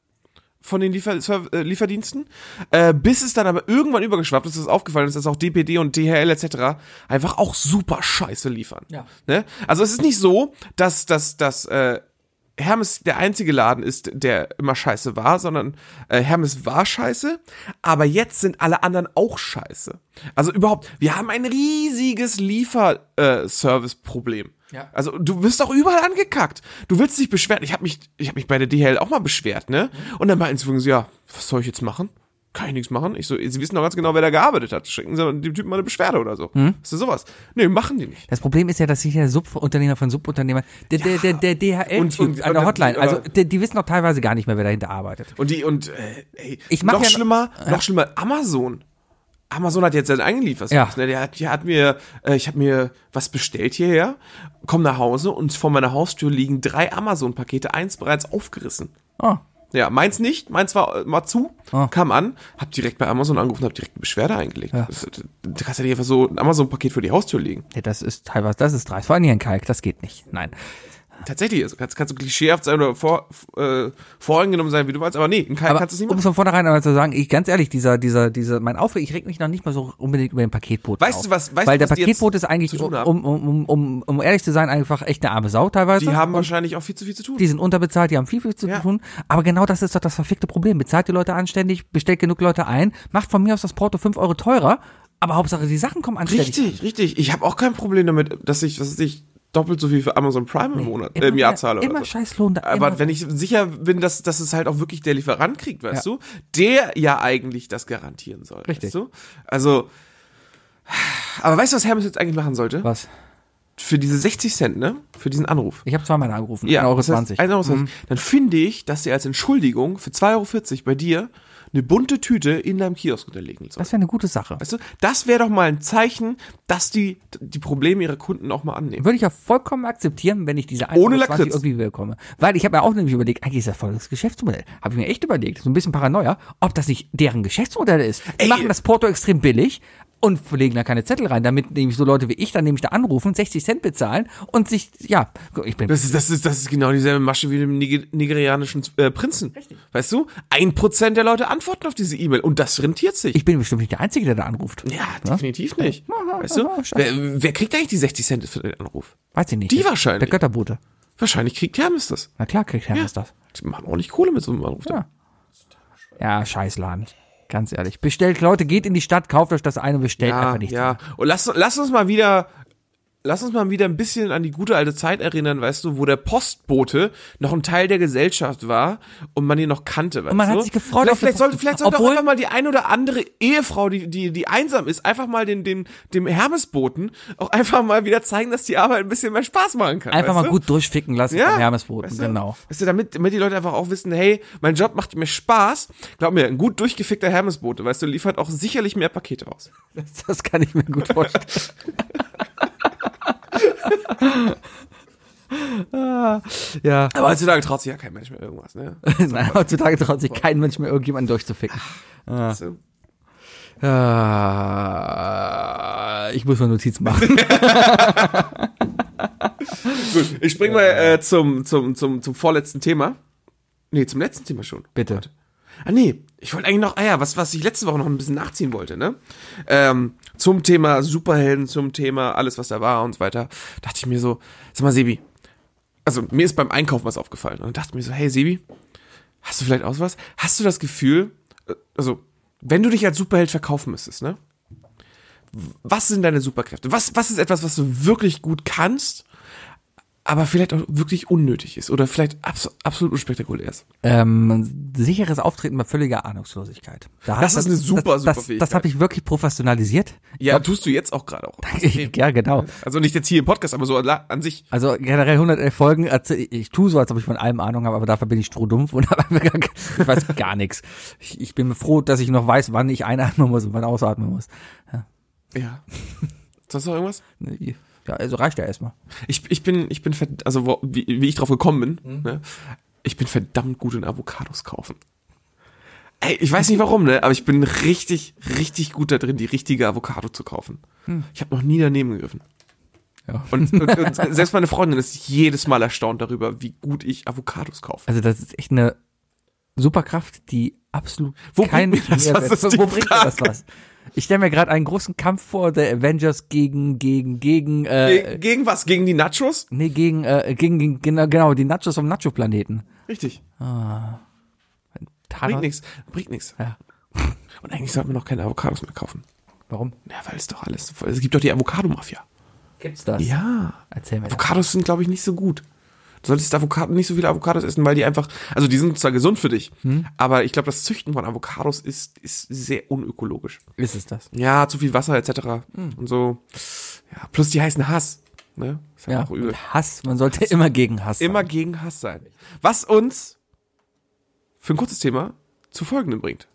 von den Liefer äh, Lieferdiensten, äh, bis es dann aber irgendwann übergeschwappt ist, dass es aufgefallen ist, dass auch DPD und DHL etc. einfach auch super scheiße liefern. Ja. Ne? Also es ist nicht so, dass, dass, dass äh, Hermes der einzige Laden ist, der immer scheiße war, sondern äh, Hermes war scheiße, aber jetzt sind alle anderen auch scheiße. Also überhaupt, wir haben ein riesiges Lieferservice-Problem. Ja. Also du wirst auch überall angekackt. Du willst dich beschweren. Ich habe mich, ich habe mich bei der DHL auch mal beschwert, ne? Und dann meinten sie ja, was soll ich jetzt machen? Kann ich nichts machen. Ich so, sie wissen doch ganz genau, wer da gearbeitet hat. Schicken sie dem Typen mal eine Beschwerde oder so. Ist das sowas? Nee, machen die nicht. Das Problem ist ja, dass sich der Subunternehmer von Subunternehmer, der, der, der, der DHL Und- und- an der Hotline, also die, die wissen doch teilweise gar nicht mehr, wer dahinter arbeitet. Und die, und äh, ey, Ich mach noch ja- schlimmer, noch schlimmer, Amazon. Amazon hat jetzt seinen eigenen Lieferservice. Ja. Ne? Der, hat, der hat mir, äh, ich habe mir was bestellt hierher, komm nach Hause und vor meiner Haustür liegen drei Amazon-Pakete, eins bereits aufgerissen. Oh. Ja, meins nicht, meins war äh, mal zu, Ah. kam an, hab direkt bei Amazon angerufen, hab direkt eine Beschwerde eingelegt. Das, du kannst ja nicht einfach so ein Amazon-Paket für die Haustür legen. Ja, das ist teilweise, das ist dreist. Vor allem hier in Kalk, das geht nicht. Nein. Tatsächlich, also kannst, kannst du klischeehaft sein oder vor, äh, voreingenommen sein, wie du willst, aber nee, in Kalk Aber kannst du es nicht um machen. es von vornherein einmal zu sagen, ich ganz ehrlich, dieser, dieser, dieser, mein Aufreg, ich reg mich noch nicht mal so unbedingt über den Paketboten Weißt auf. du was- weißt Weil du, der was die jetzt Paketbote ist eigentlich, um, um, um, um, um ehrlich zu sein, einfach echt eine arme Sau teilweise. Die haben wahrscheinlich auch viel zu viel zu tun. die sind unterbezahlt, die haben viel, viel zu Ja. tun. Aber genau das ist doch das verfickte Problem. Bezahlt die Leute anständig, bestellt genug Leute ein, macht von mir aus das Porto 5 Euro teurer, aber Hauptsache die Sachen kommen anständig. Richtig, richtig. Ich habe auch kein Problem damit, dass ich, was ich, doppelt so viel für Amazon Prime im Monat, äh, im Jahr zahle. Immer so. Scheißlohn da. Aber wenn ich sicher bin, dass, dass es halt auch wirklich der Lieferant kriegt, weißt du, der ja eigentlich das garantieren soll. Richtig. Weißt du? Also, aber weißt du, was Hermes jetzt eigentlich machen sollte? Was? Für diese 60 Cent, ne? Für diesen Anruf. Ich habe zweimal angerufen. Ja, 1,20 Euro. das heißt, 1,20 Euro. Mhm. Dann finde ich, dass sie als Entschuldigung für 2,40 Euro bei dir eine bunte Tüte in deinem Kiosk unterlegen soll. Das wäre eine gute Sache. Weißt du, das wäre doch mal ein Zeichen, dass die die Probleme ihrer Kunden auch mal annehmen. Würde ich ja vollkommen akzeptieren, wenn ich diese Ohne 1,20 Lakritz. irgendwie bekomme. Weil ich habe ja auch nämlich überlegt, eigentlich ist das voll das Geschäftsmodell. Habe ich mir echt überlegt, so ein bisschen Paranoia, ob das nicht deren Geschäftsmodell ist. Die Ey. machen das Porto extrem billig und legen da keine Zettel rein, damit nämlich so Leute wie ich dann nämlich da anrufen, 60 Cent bezahlen und sich, ja, ich bin Das ist, das ist, das ist genau dieselbe Masche wie dem Niger nigerianischen äh, Prinzen. Weißt du? Ein Prozent der Leute antworten auf diese E-Mail und das rentiert sich. ich bin bestimmt nicht der Einzige, der da anruft. ja, definitiv nicht. Weißt du? Wer, wer kriegt eigentlich die 60 Cent für den Anruf? Weiß ich nicht. Die wahrscheinlich. Der Götterbote. Wahrscheinlich kriegt Hermes das. Na klar, kriegt Hermes das. Die machen auch nicht Kohle mit so einem Anruf. Ja. Ja, Scheißladen. Ganz ehrlich. Bestellt, Leute, geht in die Stadt, kauft euch das eine, bestellt ja, einfach nichts. ja. Und lass, lass uns mal wieder, lass uns mal wieder ein bisschen an die gute alte Zeit erinnern, weißt du, wo der Postbote noch ein Teil der Gesellschaft war und man ihn noch kannte, weißt man du? hat sich gefreut Vielleicht, vielleicht sollte, vielleicht sollte auch einfach mal die ein oder andere Ehefrau, die, die, die einsam ist, einfach mal den, den, dem Hermesboten auch einfach mal wieder zeigen, dass die Arbeit ein bisschen mehr Spaß machen kann. Einfach mal du? gut durchficken lassen Ja, vom Hermesboten, weißt du? genau. Weißt du, damit, damit die Leute einfach auch wissen, hey, mein Job macht mir Spaß. Glaub mir, ein gut durchgefickter Hermesbote, weißt du, liefert auch sicherlich mehr Pakete aus. Das, das kann ich mir gut vorstellen. Ah, ja. Aber heutzutage traut sich ja kein Mensch mehr irgendwas, ne? Nein, heutzutage traut sich kein Mensch mehr irgendjemanden durchzuficken. Weißt du? Ah, ich muss mal Notiz machen. Gut, ich spring mal äh, zum, zum, zum, zum vorletzten Thema. Nee, zum letzten Thema schon. Bitte. Warte. Ah, nee, ich wollte eigentlich noch, ah ja, was, was ich letzte Woche noch ein bisschen nachziehen wollte, ne? Ähm, zum Thema Superhelden, zum Thema alles, was da war und so weiter, dachte ich mir so, sag mal, Sebi, also mir ist beim Einkaufen was aufgefallen und dachte mir so, hey, Sebi, hast du vielleicht auch was? Hast du das Gefühl, äh, also, wenn du dich als Superheld verkaufen müsstest, ne? Was sind deine Superkräfte? Was, was ist etwas, was du wirklich gut kannst, aber vielleicht auch wirklich unnötig ist oder vielleicht abs absolut unspektakulär ist? Ähm, sicheres Auftreten bei völliger Ahnungslosigkeit. Da Das ist eine super, das, super das, Fähigkeit. das habe ich wirklich professionalisiert. Ja, tust du jetzt auch gerade auch. ja, genau. Also nicht jetzt hier im Podcast, aber so an, sich. Also generell 111 Folgen, also ich, ich tue so, als ob ich von allem Ahnung habe, aber dafür bin ich strohdumpf und habe einfach gar, ich weiß gar nichts. Ich, ich bin froh, dass ich noch weiß, wann ich einatmen muss und wann ausatmen muss. Ja. Sonst noch irgendwas? Ja, also reicht ja erstmal. Ich, ich bin, ich bin, also wo, wie, wie ich drauf gekommen bin, ne? ich bin verdammt gut in Avocados kaufen. Ey, ich weiß nicht warum, ne? Aber ich bin richtig, richtig gut da drin, die richtige Avocado zu kaufen. Ich habe noch nie daneben gegriffen. Ja. Und, und, und selbst meine Freundin ist jedes Mal erstaunt darüber, wie gut ich Avocados kaufe. Also das ist echt eine Superkraft, die absolut Wo kein bringt mir das was, ist die Wo bringt mir das was? Ich stelle mir gerade einen großen Kampf vor, der Avengers gegen gegen gegen äh, Ge gegen was? Gegen die Nachos? nee gegen äh, gegen, gegen genau, genau die Nachos vom Nacho Planeten. Richtig. Thanos- Bringt nichts. Bringt nichts. Ja. Und eigentlich sollte man noch keine Avocados mehr kaufen. Warum? Ja, weil es doch alles. Es gibt doch die Avocado-Mafia. Gibt's das? Ja. Erzähl mir. das. Avocados sind, glaube ich, nicht so gut. Du solltest Avocado, nicht so viele Avocados essen, weil die einfach, also die sind zwar gesund für dich, aber ich glaube, das Züchten von Avocados ist, ist sehr unökologisch. Ist es das? Ja, zu viel Wasser etc. Und so. Ja, plus die heißen Hass. Ne? Ist halt Ja. auch übel. Hass. Man sollte immer gegen Hass. Immer sein. gegen Hass sein. Was uns für ein kurzes Thema zu folgendem bringt.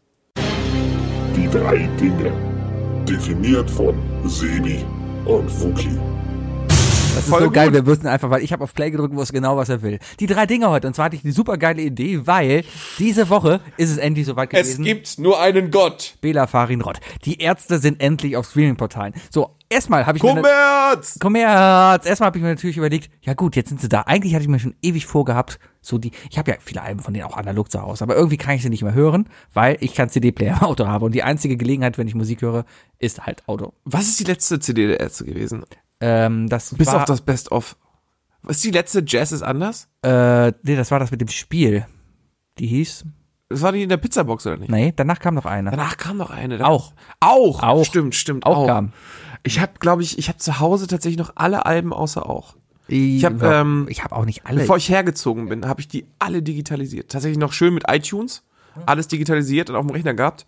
Die drei Dinge. Definiert von Sebi und Wookie. Das ist Voll so geil. gut. Wir wussten einfach, weil ich habe auf Play gedrückt, wusste genau, was er will. Die drei Dinge heute. Und zwar hatte ich eine super geile Idee, weil diese Woche ist es endlich soweit Es gewesen. gibt nur einen Gott. Bela Farin Rott. Die Ärzte sind endlich auf Streaming-Portalen. So, erstmal habe ich mir... Kommerz! Kommerz! Erstmal habe ich mir natürlich überlegt, ja gut, jetzt sind sie da. Eigentlich hatte ich mir schon ewig vorgehabt, so die, ich habe ja viele Alben von denen auch analog zu Hause, aber irgendwie kann ich sie nicht mehr hören, weil ich keinen CD-Player im Auto habe. Und die einzige Gelegenheit, wenn ich Musik höre, ist halt Auto. Was ist die letzte CD der Ärzte gewesen? Ähm, das Bis war, auf das Best-of. Was ist die letzte? Jazz ist anders? äh, nee, das war das mit dem Spiel. Die hieß, Das war die in der Pizzabox, oder nicht? nee, danach kam noch eine. Danach kam noch eine. Auch. Auch. Auch. Stimmt, stimmt. Auch kam. Ich habe, glaube ich, ich habe zu Hause tatsächlich noch alle Alben außer auch. Ich hab, ähm, ich habe auch nicht alle. Bevor ich hergezogen bin, habe ich die alle digitalisiert. Tatsächlich noch schön mit iTunes. Alles digitalisiert und auf dem Rechner gehabt.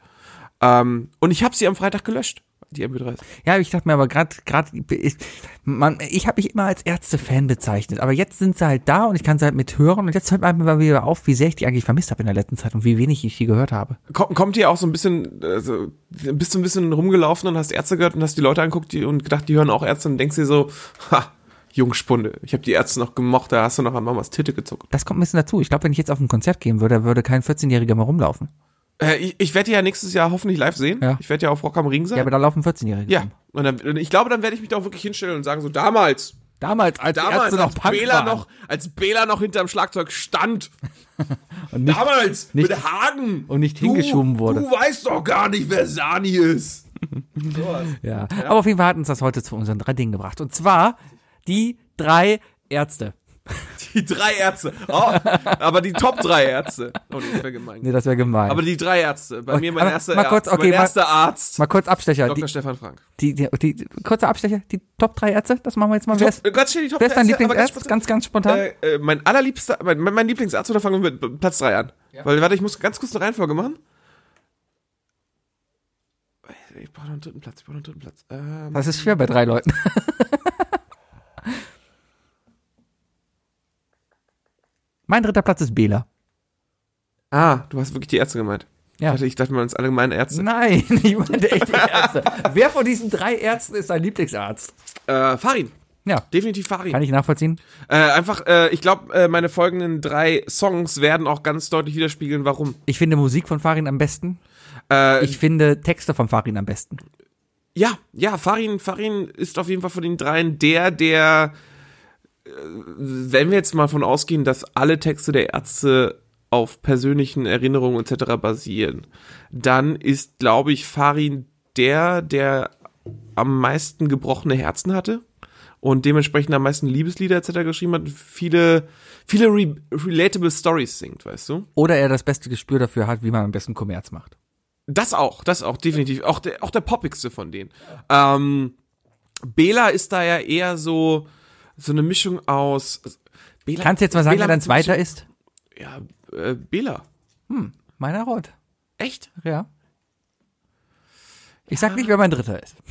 Ähm, und ich habe sie am Freitag gelöscht. Die MP3s. Ja, ich dachte mir aber gerade, gerade, ich, man, ich habe mich immer als Ärzte-Fan bezeichnet, aber jetzt sind sie halt da und ich kann sie halt mithören und jetzt hört man mal wieder auf, wie sehr ich die eigentlich vermisst habe in der letzten Zeit und wie wenig ich die gehört habe. Kommt, kommt dir auch so ein bisschen, also, bist du ein bisschen rumgelaufen und hast Ärzte gehört und hast die Leute anguckt die, und gedacht, die hören auch Ärzte und denkst dir so, ha, Jungspunde, ich habe die Ärzte noch gemocht, da hast du noch an Mamas Titte gezuckt. Das kommt ein bisschen dazu. Ich glaube, wenn ich jetzt auf ein Konzert gehen würde, würde kein 14-Jähriger mehr rumlaufen. Äh, ich ich werde ja nächstes Jahr hoffentlich live sehen. Ja. Ich werde ja auf Rock am Ring sein. Ja, aber da laufen 14-Jährige Ja, und dann, und ich glaube, dann werde ich mich da auch wirklich hinstellen und sagen, so damals, Damals, als damals, noch als Punk Bela waren. noch, als Bela noch hinterm Schlagzeug stand. und nicht, damals, nicht- mit Hagen. und nicht hingeschoben wurde. Du weißt doch gar nicht, wer Sani ist. ja. Aber auf jeden Fall hat uns das heute zu unseren drei Dingen gebracht. Und zwar die drei Ärzte. Die drei Ärzte. Oh, aber die Top drei Ärzte. Oh, das wäre gemein. Nee, das wäre gemein. Aber die drei Ärzte. Bei Okay, mir mein erster mal kurz, Arzt. okay, mein mal- erster Arzt. mal kurz Abstecher. Dr. Die, Stefan Frank. die, die, die, kurzer Abstecher, die Top 3 Ärzte, das machen wir jetzt mal. Wer ist, Top, ganz schnell die Top wer ist dein Ärzte, aber Lieblingsarzt? kurz- Ganz, ganz spontan. Äh, äh, mein allerliebster, mein, mein Lieblingsarzt, oder fangen wir mit Platz 3 an? Weil, warte, ich muss ganz kurz eine Reihenfolge machen. Ich brauche noch einen dritten Platz, ich brauche noch einen dritten Platz. Ähm, Das ist schwer bei drei Leuten. mein dritter Platz ist Bela. ah, du hast wirklich die Ärzte gemeint. Ja. Ich dachte, mal, uns allgemeine Ärzte. Nein, ich meinte echt die Ärzte. Wer von diesen drei Ärzten ist dein Lieblingsarzt? Äh, Farin. Ja, Definitiv Farin. kann ich nachvollziehen. Äh, einfach, äh, ich glaube, äh, meine folgenden drei Songs werden auch ganz deutlich widerspiegeln, warum. Ich finde Musik von Farin am besten. Äh, Ich finde Texte von Farin am besten. ja, ja, Farin, Farin ist auf jeden Fall von den dreien der, der wenn wir jetzt mal von ausgehen, dass alle Texte der Ärzte auf persönlichen Erinnerungen etc. basieren, dann ist, glaube ich, Farin der, der am meisten gebrochene Herzen hatte und dementsprechend am meisten Liebeslieder etc. geschrieben hat, viele, viele re relatable Stories singt, weißt du? Oder er das beste Gespür dafür hat, wie man am besten Kommerz macht. Das auch, das auch, definitiv. Auch der, auch der poppigste von denen. Ähm, Bela ist da ja eher so, so eine Mischung aus. Bela, Kannst du jetzt mal sagen, Bela wer dein zweiter ist? Ja, äh, Bela. Meiner Rot. Echt? Ja. Ich sag nicht, wer mein dritter ist.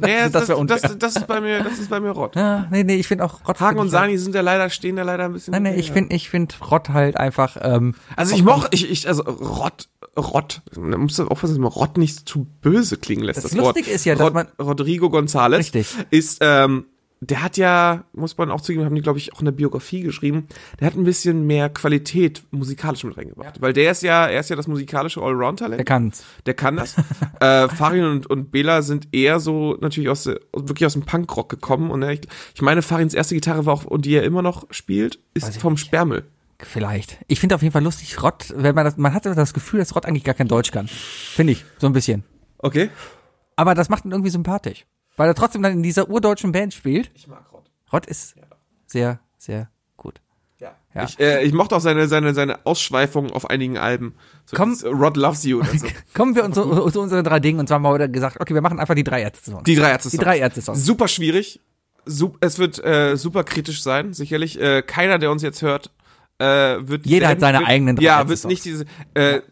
Naja, Das das, das, das, ist bei mir, das ist bei mir Rott. Ja, nee, nee, ich finde auch Rott. Hagen und Sani sind ja leider, stehen da leider ein bisschen. Nein, nee, ich finde, ich finde Rott halt einfach, ähm, Also ich moch, ich, ich, also Rott, Rott, da musst du aufpassen, dass man Rott nicht zu böse klingen lässt. Das Das, Wort. Lustige ist ja, dass man- Rodrigo González Richtig. ist, ähm, der hat ja, muss man auch zugeben, haben die, glaube ich, auch in der Biografie geschrieben, der hat ein bisschen mehr Qualität musikalisch mit reingebracht. Weil der ist ja, er ist ja das musikalische Allround-Talent. der kann's. Der kann das. äh, Farin und, und Bela sind eher so natürlich aus der, wirklich aus dem Punkrock gekommen. Und äh, ich, ich meine, Farins erste Gitarre war auch, und die er immer noch spielt, ist vom Sperrmüll. Vielleicht. Ich finde auf jeden Fall lustig, Rott, wenn man das, man hat das Gefühl, dass Rott eigentlich gar kein Deutsch kann. Finde ich, so ein bisschen. Okay. Aber das macht ihn irgendwie sympathisch. Weil er trotzdem dann in dieser urdeutschen Band spielt. Ich mag Rott. Rott ist sehr, sehr gut. Ja. Ja. Ich, äh, ich mochte auch seine, seine, seine Ausschweifungen auf einigen Alben. So Komm. äh, Rod Loves You oder so. Kommen wir uns zu, zu unseren drei Dingen und zwar haben wir heute gesagt, okay, wir machen einfach die drei Ärzte-Songs. Die drei Ärzte. Die drei Ärzte-Songs. Super schwierig. Sup es wird äh, super kritisch sein, sicherlich. Äh, keiner, der uns jetzt hört, äh, wird. Jeder hat seine wird, eigenen drei Ja, Ärzte-Songs. wird nicht diese. Äh,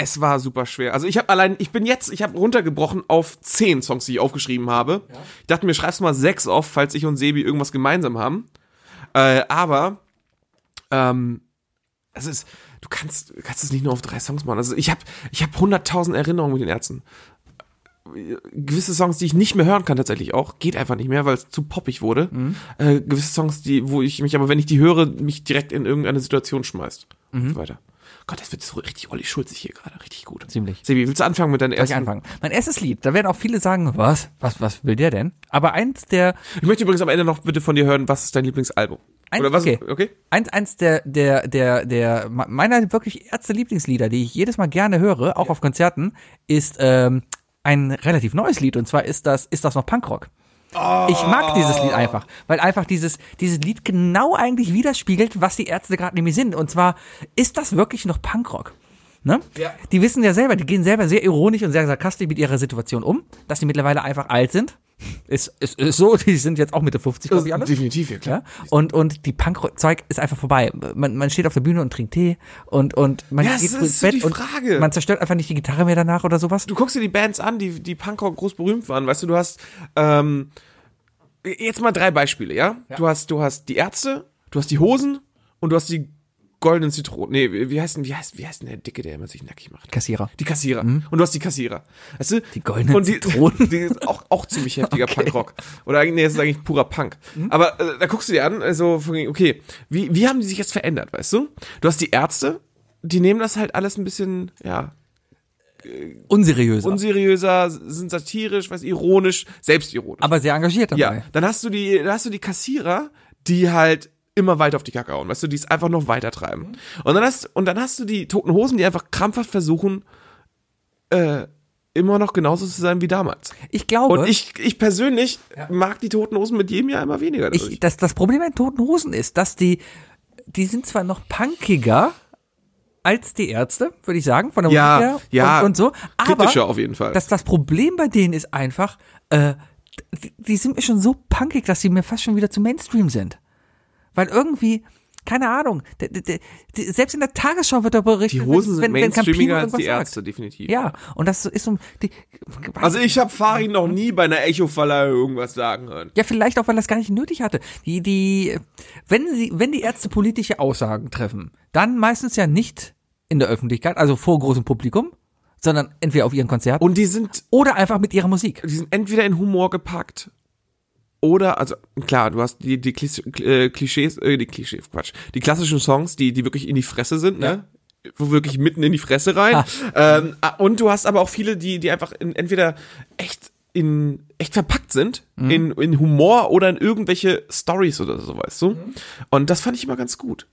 es war super schwer. Also ich habe allein, ich bin jetzt, ich habe runtergebrochen auf zehn Songs, die ich aufgeschrieben habe. Ich dachte mir, schreibst mal sechs auf, falls ich und Sebi irgendwas gemeinsam haben. Äh, aber ähm, es ist, du kannst, kannst es nicht nur auf drei Songs machen. Also ich habe, ich habe hunderttausend Erinnerungen mit den Ärzten. Gewisse Songs, die ich nicht mehr hören kann tatsächlich auch, geht einfach nicht mehr, weil es zu poppig wurde. Mhm. Äh, gewisse Songs, die, wo ich mich aber, wenn ich die höre, mich direkt in irgendeine Situation schmeißt Mhm. und so weiter. Gott, das wird so richtig Olli Schulzig hier gerade, richtig gut. Ziemlich. Sebi, willst du anfangen mit deinen Soll ich ersten? anfangen? Mein erstes Lied, da werden auch viele sagen, was, was, was will der denn? Aber eins der, Ich möchte übrigens am Ende noch bitte von dir hören, was ist dein Lieblingsalbum? Ein- Oder was? okay. okay? eins, eins der, der, der, der, meiner wirklich erste Lieblingslieder, die ich jedes Mal gerne höre, auch auf Konzerten, ist, ähm, ein relativ neues Lied und zwar ist das, ist das noch Punkrock. Ich mag dieses Lied einfach, weil einfach dieses, dieses Lied genau eigentlich widerspiegelt, was die Ärzte gerade nämlich sind. Und zwar, ist das wirklich noch Punkrock? Ne? Ja. Die wissen ja selber, die gehen selber sehr ironisch und sehr sarkastisch mit ihrer Situation um, dass sie mittlerweile einfach alt sind. Ist, ist, ist so, die sind jetzt auch Mitte 50, glaube ich, alle. Definitiv, ja klar. Ja? Und, und die Punk-Zeug ist einfach vorbei. Man, man steht auf der Bühne und trinkt Tee und, und man Ja, geht ins so Bett die und man zerstört einfach nicht die Gitarre mehr danach oder sowas. du guckst dir die Bands an, die, die Punkrock groß berühmt waren, weißt du, du hast, ähm, jetzt mal drei Beispiele, ja? Du hast, du hast die Ärzte, du hast die Hosen und du hast die goldenen Zitronen. Nee, wie heißt denn, wie heißt, wie heißt denn der Dicke, der immer sich nackig macht? Kassierer. Die Kassierer. Und du hast die Kassierer. Weißt du? Mhm. Die goldenen und die, Zitronen. Die ist auch, auch ziemlich heftiger Punkrock. Oder eigentlich, nee, das ist eigentlich purer Punk. Aber äh, da guckst du dir an, also, okay, wie, wie haben die sich jetzt verändert, weißt du? Du hast die Ärzte, die nehmen das halt alles ein bisschen, ja, Unseriös. unseriöser, sind satirisch, weiß ironisch, selbstironisch. aber sehr engagiert dabei. ja, dann hast du die, dann hast du die Kassierer, die halt immer weiter auf die Kacke hauen, weißt du, die es einfach noch weiter treiben. Und dann hast und dann hast du die toten Hosen, die einfach krampfhaft versuchen, äh, immer noch genauso zu sein wie damals. Ich glaube, Und ich, ich persönlich mag die toten Hosen mit jedem Jahr immer weniger. dadurch. ich, das, das Problem bei den Toten Hosen ist, dass die, die sind zwar noch punkiger als die Ärzte, würde ich sagen, von der Ja, Musik her ja, und, und so. Aber kritischer auf jeden Fall. Das, das Problem bei denen ist einfach, äh, die, die sind mir schon so punkig, dass sie mir fast schon wieder zu Mainstream sind. Weil irgendwie, keine Ahnung, selbst in der Tagesschau wird darüber berichtet, die Hosen sind wenn, mainstreamiger als die irgendwas sagt. Ärzte, definitiv. Ja, und das ist so, die, Also ich habe Farin noch nie bei einer Echo-Verleihung irgendwas sagen hören. ja, vielleicht auch, weil er es gar nicht nötig hatte. Die, die, wenn sie, wenn die Ärzte politische Aussagen treffen, dann meistens ja nicht in der Öffentlichkeit, also vor großem Publikum, sondern entweder auf ihren Konzerten Und die sind oder einfach mit ihrer Musik. die sind entweder in Humor gepackt oder, also klar, du hast die, die Klisch- äh, Klischees, äh, die Klischees, Quatsch, die klassischen Songs, die, die wirklich in die Fresse sind, ne? Wo wirklich mitten in die Fresse rein. Ähm, ah, und du hast aber auch viele, die, die einfach in, entweder echt in echt verpackt sind in, in Humor oder in irgendwelche Stories oder so, weißt du? Und das fand ich immer ganz gut.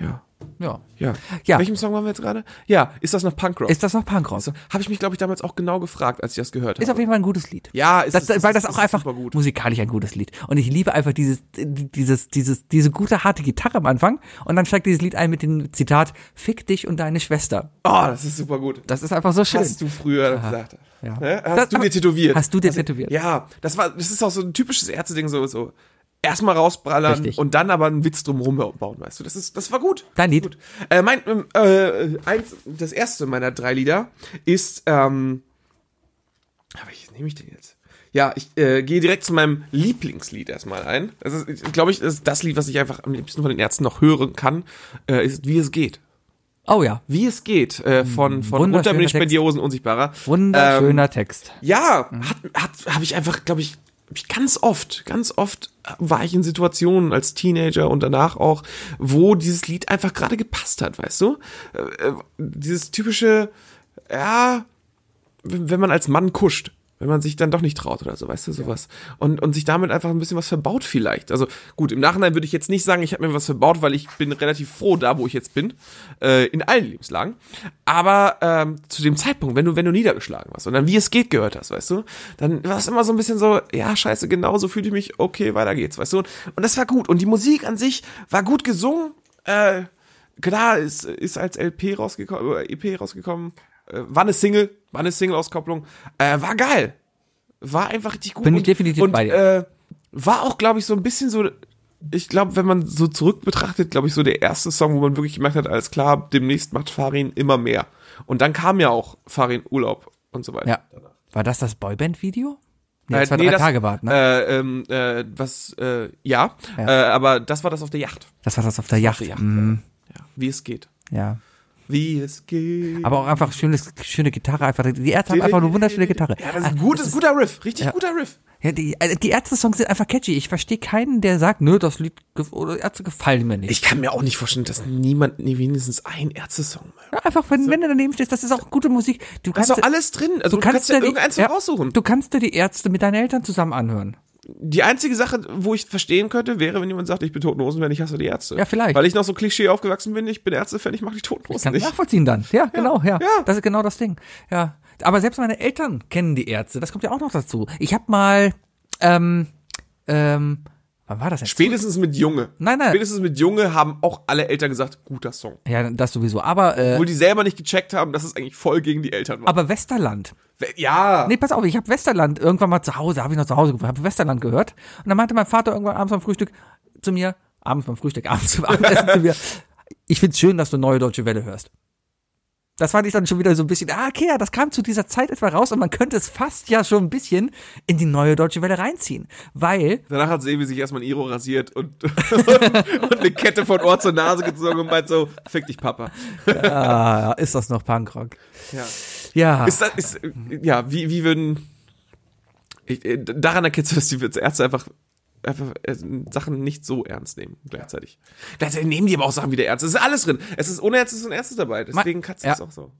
Ja. Ja. Ja. Ja. Welchem Song waren wir jetzt gerade? Ja, ist das noch Punkrock? Ist das noch Punkrock? Also, habe ich mich, glaube ich, damals auch genau gefragt, als ich das gehört Ist habe. auf jeden Fall ein gutes Lied. Ja, ist das, es- weil das auch ist einfach musikalisch ein gutes Lied. Und ich liebe einfach dieses, dieses, dieses, diese gute harte Gitarre am Anfang. Und dann steigt dieses Lied ein mit dem Zitat, fick dich und deine Schwester. Oh, das ist super gut. Das ist einfach so schön. Hast du früher gesagt. Ja. Hast Das- du dir tätowiert. Hast du dir tätowiert? Ja, das war, das ist auch so ein typisches Ärzte-Ding, so, so. Erstmal rausbrallern Richtig. und dann aber einen Witz drumherum bauen, weißt du. Das ist, das war gut. Dein Lied? Gut. Äh, mein, ähm, äh, eins, das erste meiner drei Lieder ist, ähm, aber welches nehme ich denn jetzt? Ja, ich äh, gehe direkt zu meinem Lieblingslied erstmal ein. Das ist, glaube ich, das, ist das Lied, was ich einfach am liebsten von den Ärzten noch hören kann, äh, ist Wie es geht. Oh ja. Wie es geht, äh, von, von Wunderschöner Runter bin ich. Spendiosen unsichtbarer. Wunderschöner Ähm, Text. ja, hat, hat, habe ich einfach, glaube ich, ich ganz oft, ganz oft war ich in Situationen als Teenager und danach auch, wo dieses Lied einfach gerade gepasst hat, weißt du? Äh, äh, dieses typische, ja, wenn wenn man als Mann kuscht, wenn man sich dann doch nicht traut oder so, weißt du, sowas. Und, und sich damit einfach ein bisschen was verbaut vielleicht. Also gut, im Nachhinein würde ich jetzt nicht sagen, ich habe mir was verbaut, weil ich bin relativ froh da, wo ich jetzt bin, äh, in allen Lebenslagen. Aber ähm, zu dem Zeitpunkt, wenn du, wenn du niedergeschlagen warst und dann wie es geht gehört hast, weißt du, dann war es immer so ein bisschen so, ja, scheiße, genau so fühle ich mich, okay, weiter geht's, weißt du. Und das war gut. Und die Musik an sich war gut gesungen, äh, klar, ist, ist als LP rausgekommen, oder EP rausgekommen, äh, war eine Single, war eine Single-Auskopplung, äh, war geil. War einfach richtig gut. Bin ich und, definitiv und, bei dir. Äh, war auch, glaube ich, so ein bisschen so, ich glaube, wenn man so zurück betrachtet, glaube ich, so der erste Song, wo man wirklich gemerkt hat, alles klar, demnächst macht Farin immer mehr. Und dann kam ja auch Farin Urlaub und so weiter. Ja. War das das Boyband-Video? Nee, Äh, das war nee, drei das- Tage warten, ne? Äh, ähm, äh, was, äh, ja, Ja. Äh, aber das war das auf der Yacht. Das war das auf der Yacht. der Yacht, Mhm. Ja, wie es geht. Ja. Wie es geht. Aber auch einfach schönes, schöne Gitarre. Einfach, die Ärzte haben einfach eine wunderschöne Gitarre. Ja, das ist ein gutes, guter Riff. Richtig Ja. guter Riff. Ja, die, also die Ärzte-Songs sind einfach catchy. Ich verstehe keinen, der sagt, nö, das Lied oder Ärzte gefallen mir nicht. Ich kann mir auch nicht vorstellen, dass niemand, nee, wenigstens ein Ärzte-Song mehr. ja, einfach, wenn, wenn du daneben stehst, das ist auch gute Musik. Du kannst, doch alles drin. Also du, kannst, ja dir irgendeins ja, raussuchen. Du kannst dir die Ärzte mit deinen Eltern zusammen anhören. Die einzige Sache, wo ich verstehen könnte, wäre, wenn jemand sagt, ich bin Toten Hosen, wenn ich hasse die Ärzte. Ja, vielleicht. Weil ich noch so Klischee aufgewachsen bin, ich bin Ärzte-Fan, ich mag die Toten Hosen Kann ich nicht. nachvollziehen dann. Ja, genau, ja. ja. Das ist genau das Ding. Ja. Aber selbst meine Eltern kennen die Ärzte. Das kommt ja auch noch dazu. Ich habe mal, ähm, ähm, wann war das jetzt? Spätestens mit Junge. Nein, nein. Spätestens mit Junge haben auch alle Eltern gesagt, guter Song. Ja, das sowieso. Aber, äh, Obwohl die selber nicht gecheckt haben, dass es eigentlich voll gegen die Eltern war. aber Westerland. Ja. Nee, pass auf, ich habe Westerland irgendwann mal zu Hause, habe ich noch zu Hause habe Westerland gehört und dann meinte mein Vater irgendwann abends beim Frühstück zu mir, abends beim Frühstück, abends zum Abendessen zu mir, ich find's schön, dass du neue deutsche Welle hörst. Das fand ich dann schon wieder so ein bisschen, ah, okay, ja, das kam zu dieser Zeit etwa raus und man könnte es fast ja schon ein bisschen in die neue deutsche Welle reinziehen, weil Danach hat Sebi sich erstmal ein Iro rasiert und, und eine Kette von Ohr zur Nase gezogen und meint so, fick dich, Papa. ah, ist das noch Punkrock. Ja. Ja. Ist das, ist, ja, wie, wie würden, ich, äh, daran erkennst du, dass die Ärzte einfach, einfach äh, Sachen nicht so ernst nehmen, gleichzeitig. Gleichzeitig nehmen die aber auch Sachen wie der Ärzte. Es ist alles drin. Es ist ohne Ärzte und Ärzte dabei. Deswegen kannst du ja. es auch so.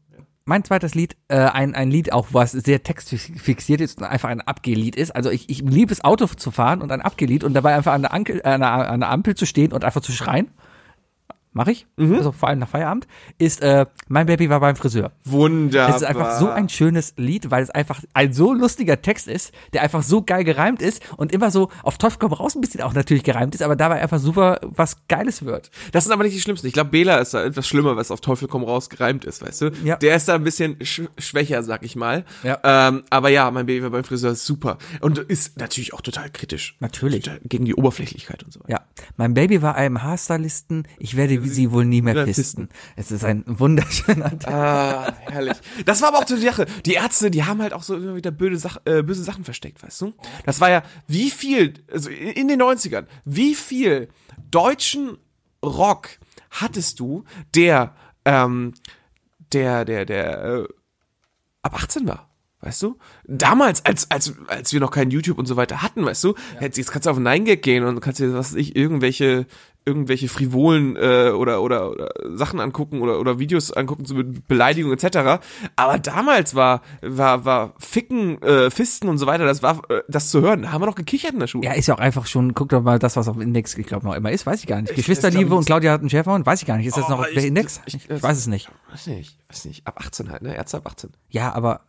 mein zweites Lied, äh, ein, ein Lied auch, was sehr textfixiert ist und einfach ein Abgehlied ist. Also ich, ich liebe es, Auto zu fahren und ein Abgehlied und dabei einfach an der, Ankel, äh, an, der, an der Ampel zu stehen und einfach zu schreien. Mache ich, also vor allem nach Feierabend, ist äh, Mein Baby war beim Friseur. Wunderbar. Es ist einfach so ein schönes Lied, weil es einfach ein so lustiger Text ist, der einfach so geil gereimt ist und immer so auf Teufel komm raus ein bisschen auch natürlich gereimt ist, aber dabei einfach super was Geiles wird. Das sind aber nicht die schlimmsten. Ich glaube, Bela ist da etwas schlimmer, was auf Teufel komm raus gereimt ist, weißt du? Ja. Der ist da ein bisschen sch schwächer, sag ich mal. Ja. Ähm, aber ja, mein Baby war beim Friseur ist super. Und ist natürlich auch total kritisch. Natürlich. Total Gegen die Oberflächlichkeit und so weiter. Ja, mein Baby war einem Haarstylisten, ich werde sie wohl nie mehr pisten. Es ist ein wunderschöner Text. Ah, herrlich. Das war aber auch so die Sache. Die Ärzte, die haben halt auch so immer wieder böse, Sach äh, böse Sachen versteckt, weißt du? Das war ja, wie viel, also in, den 90ern, wie viel deutschen Rock hattest du, der, ähm, der, der, der, äh, ab 18 war? Weißt du? Damals, als, als, als wir noch kein YouTube und so weiter hatten, weißt du, jetzt, jetzt kannst du auf 9gag gehen und kannst dir, was weiß ich, irgendwelche, irgendwelche frivolen äh, oder, oder, oder Sachen angucken oder, oder Videos angucken zu Beleidigung etc. Aber damals war, war, war Ficken, äh, Fisten und so weiter, das war, äh, das zu hören, da haben wir noch gekichert in der Schule. Ja, ist ja auch einfach schon, guck doch mal das, was auf dem Index, ich glaube noch immer ist, weiß ich gar nicht. Ich- Geschwisterliebe ich und Claudia hat einen Schäferhund, weiß ich gar nicht. Ist das Oh, noch auf der Index? ich- weiß es nicht. Weiß nicht, weiß nicht. Ab 18 halt, ne? Ärzte ab 18. Ja, aber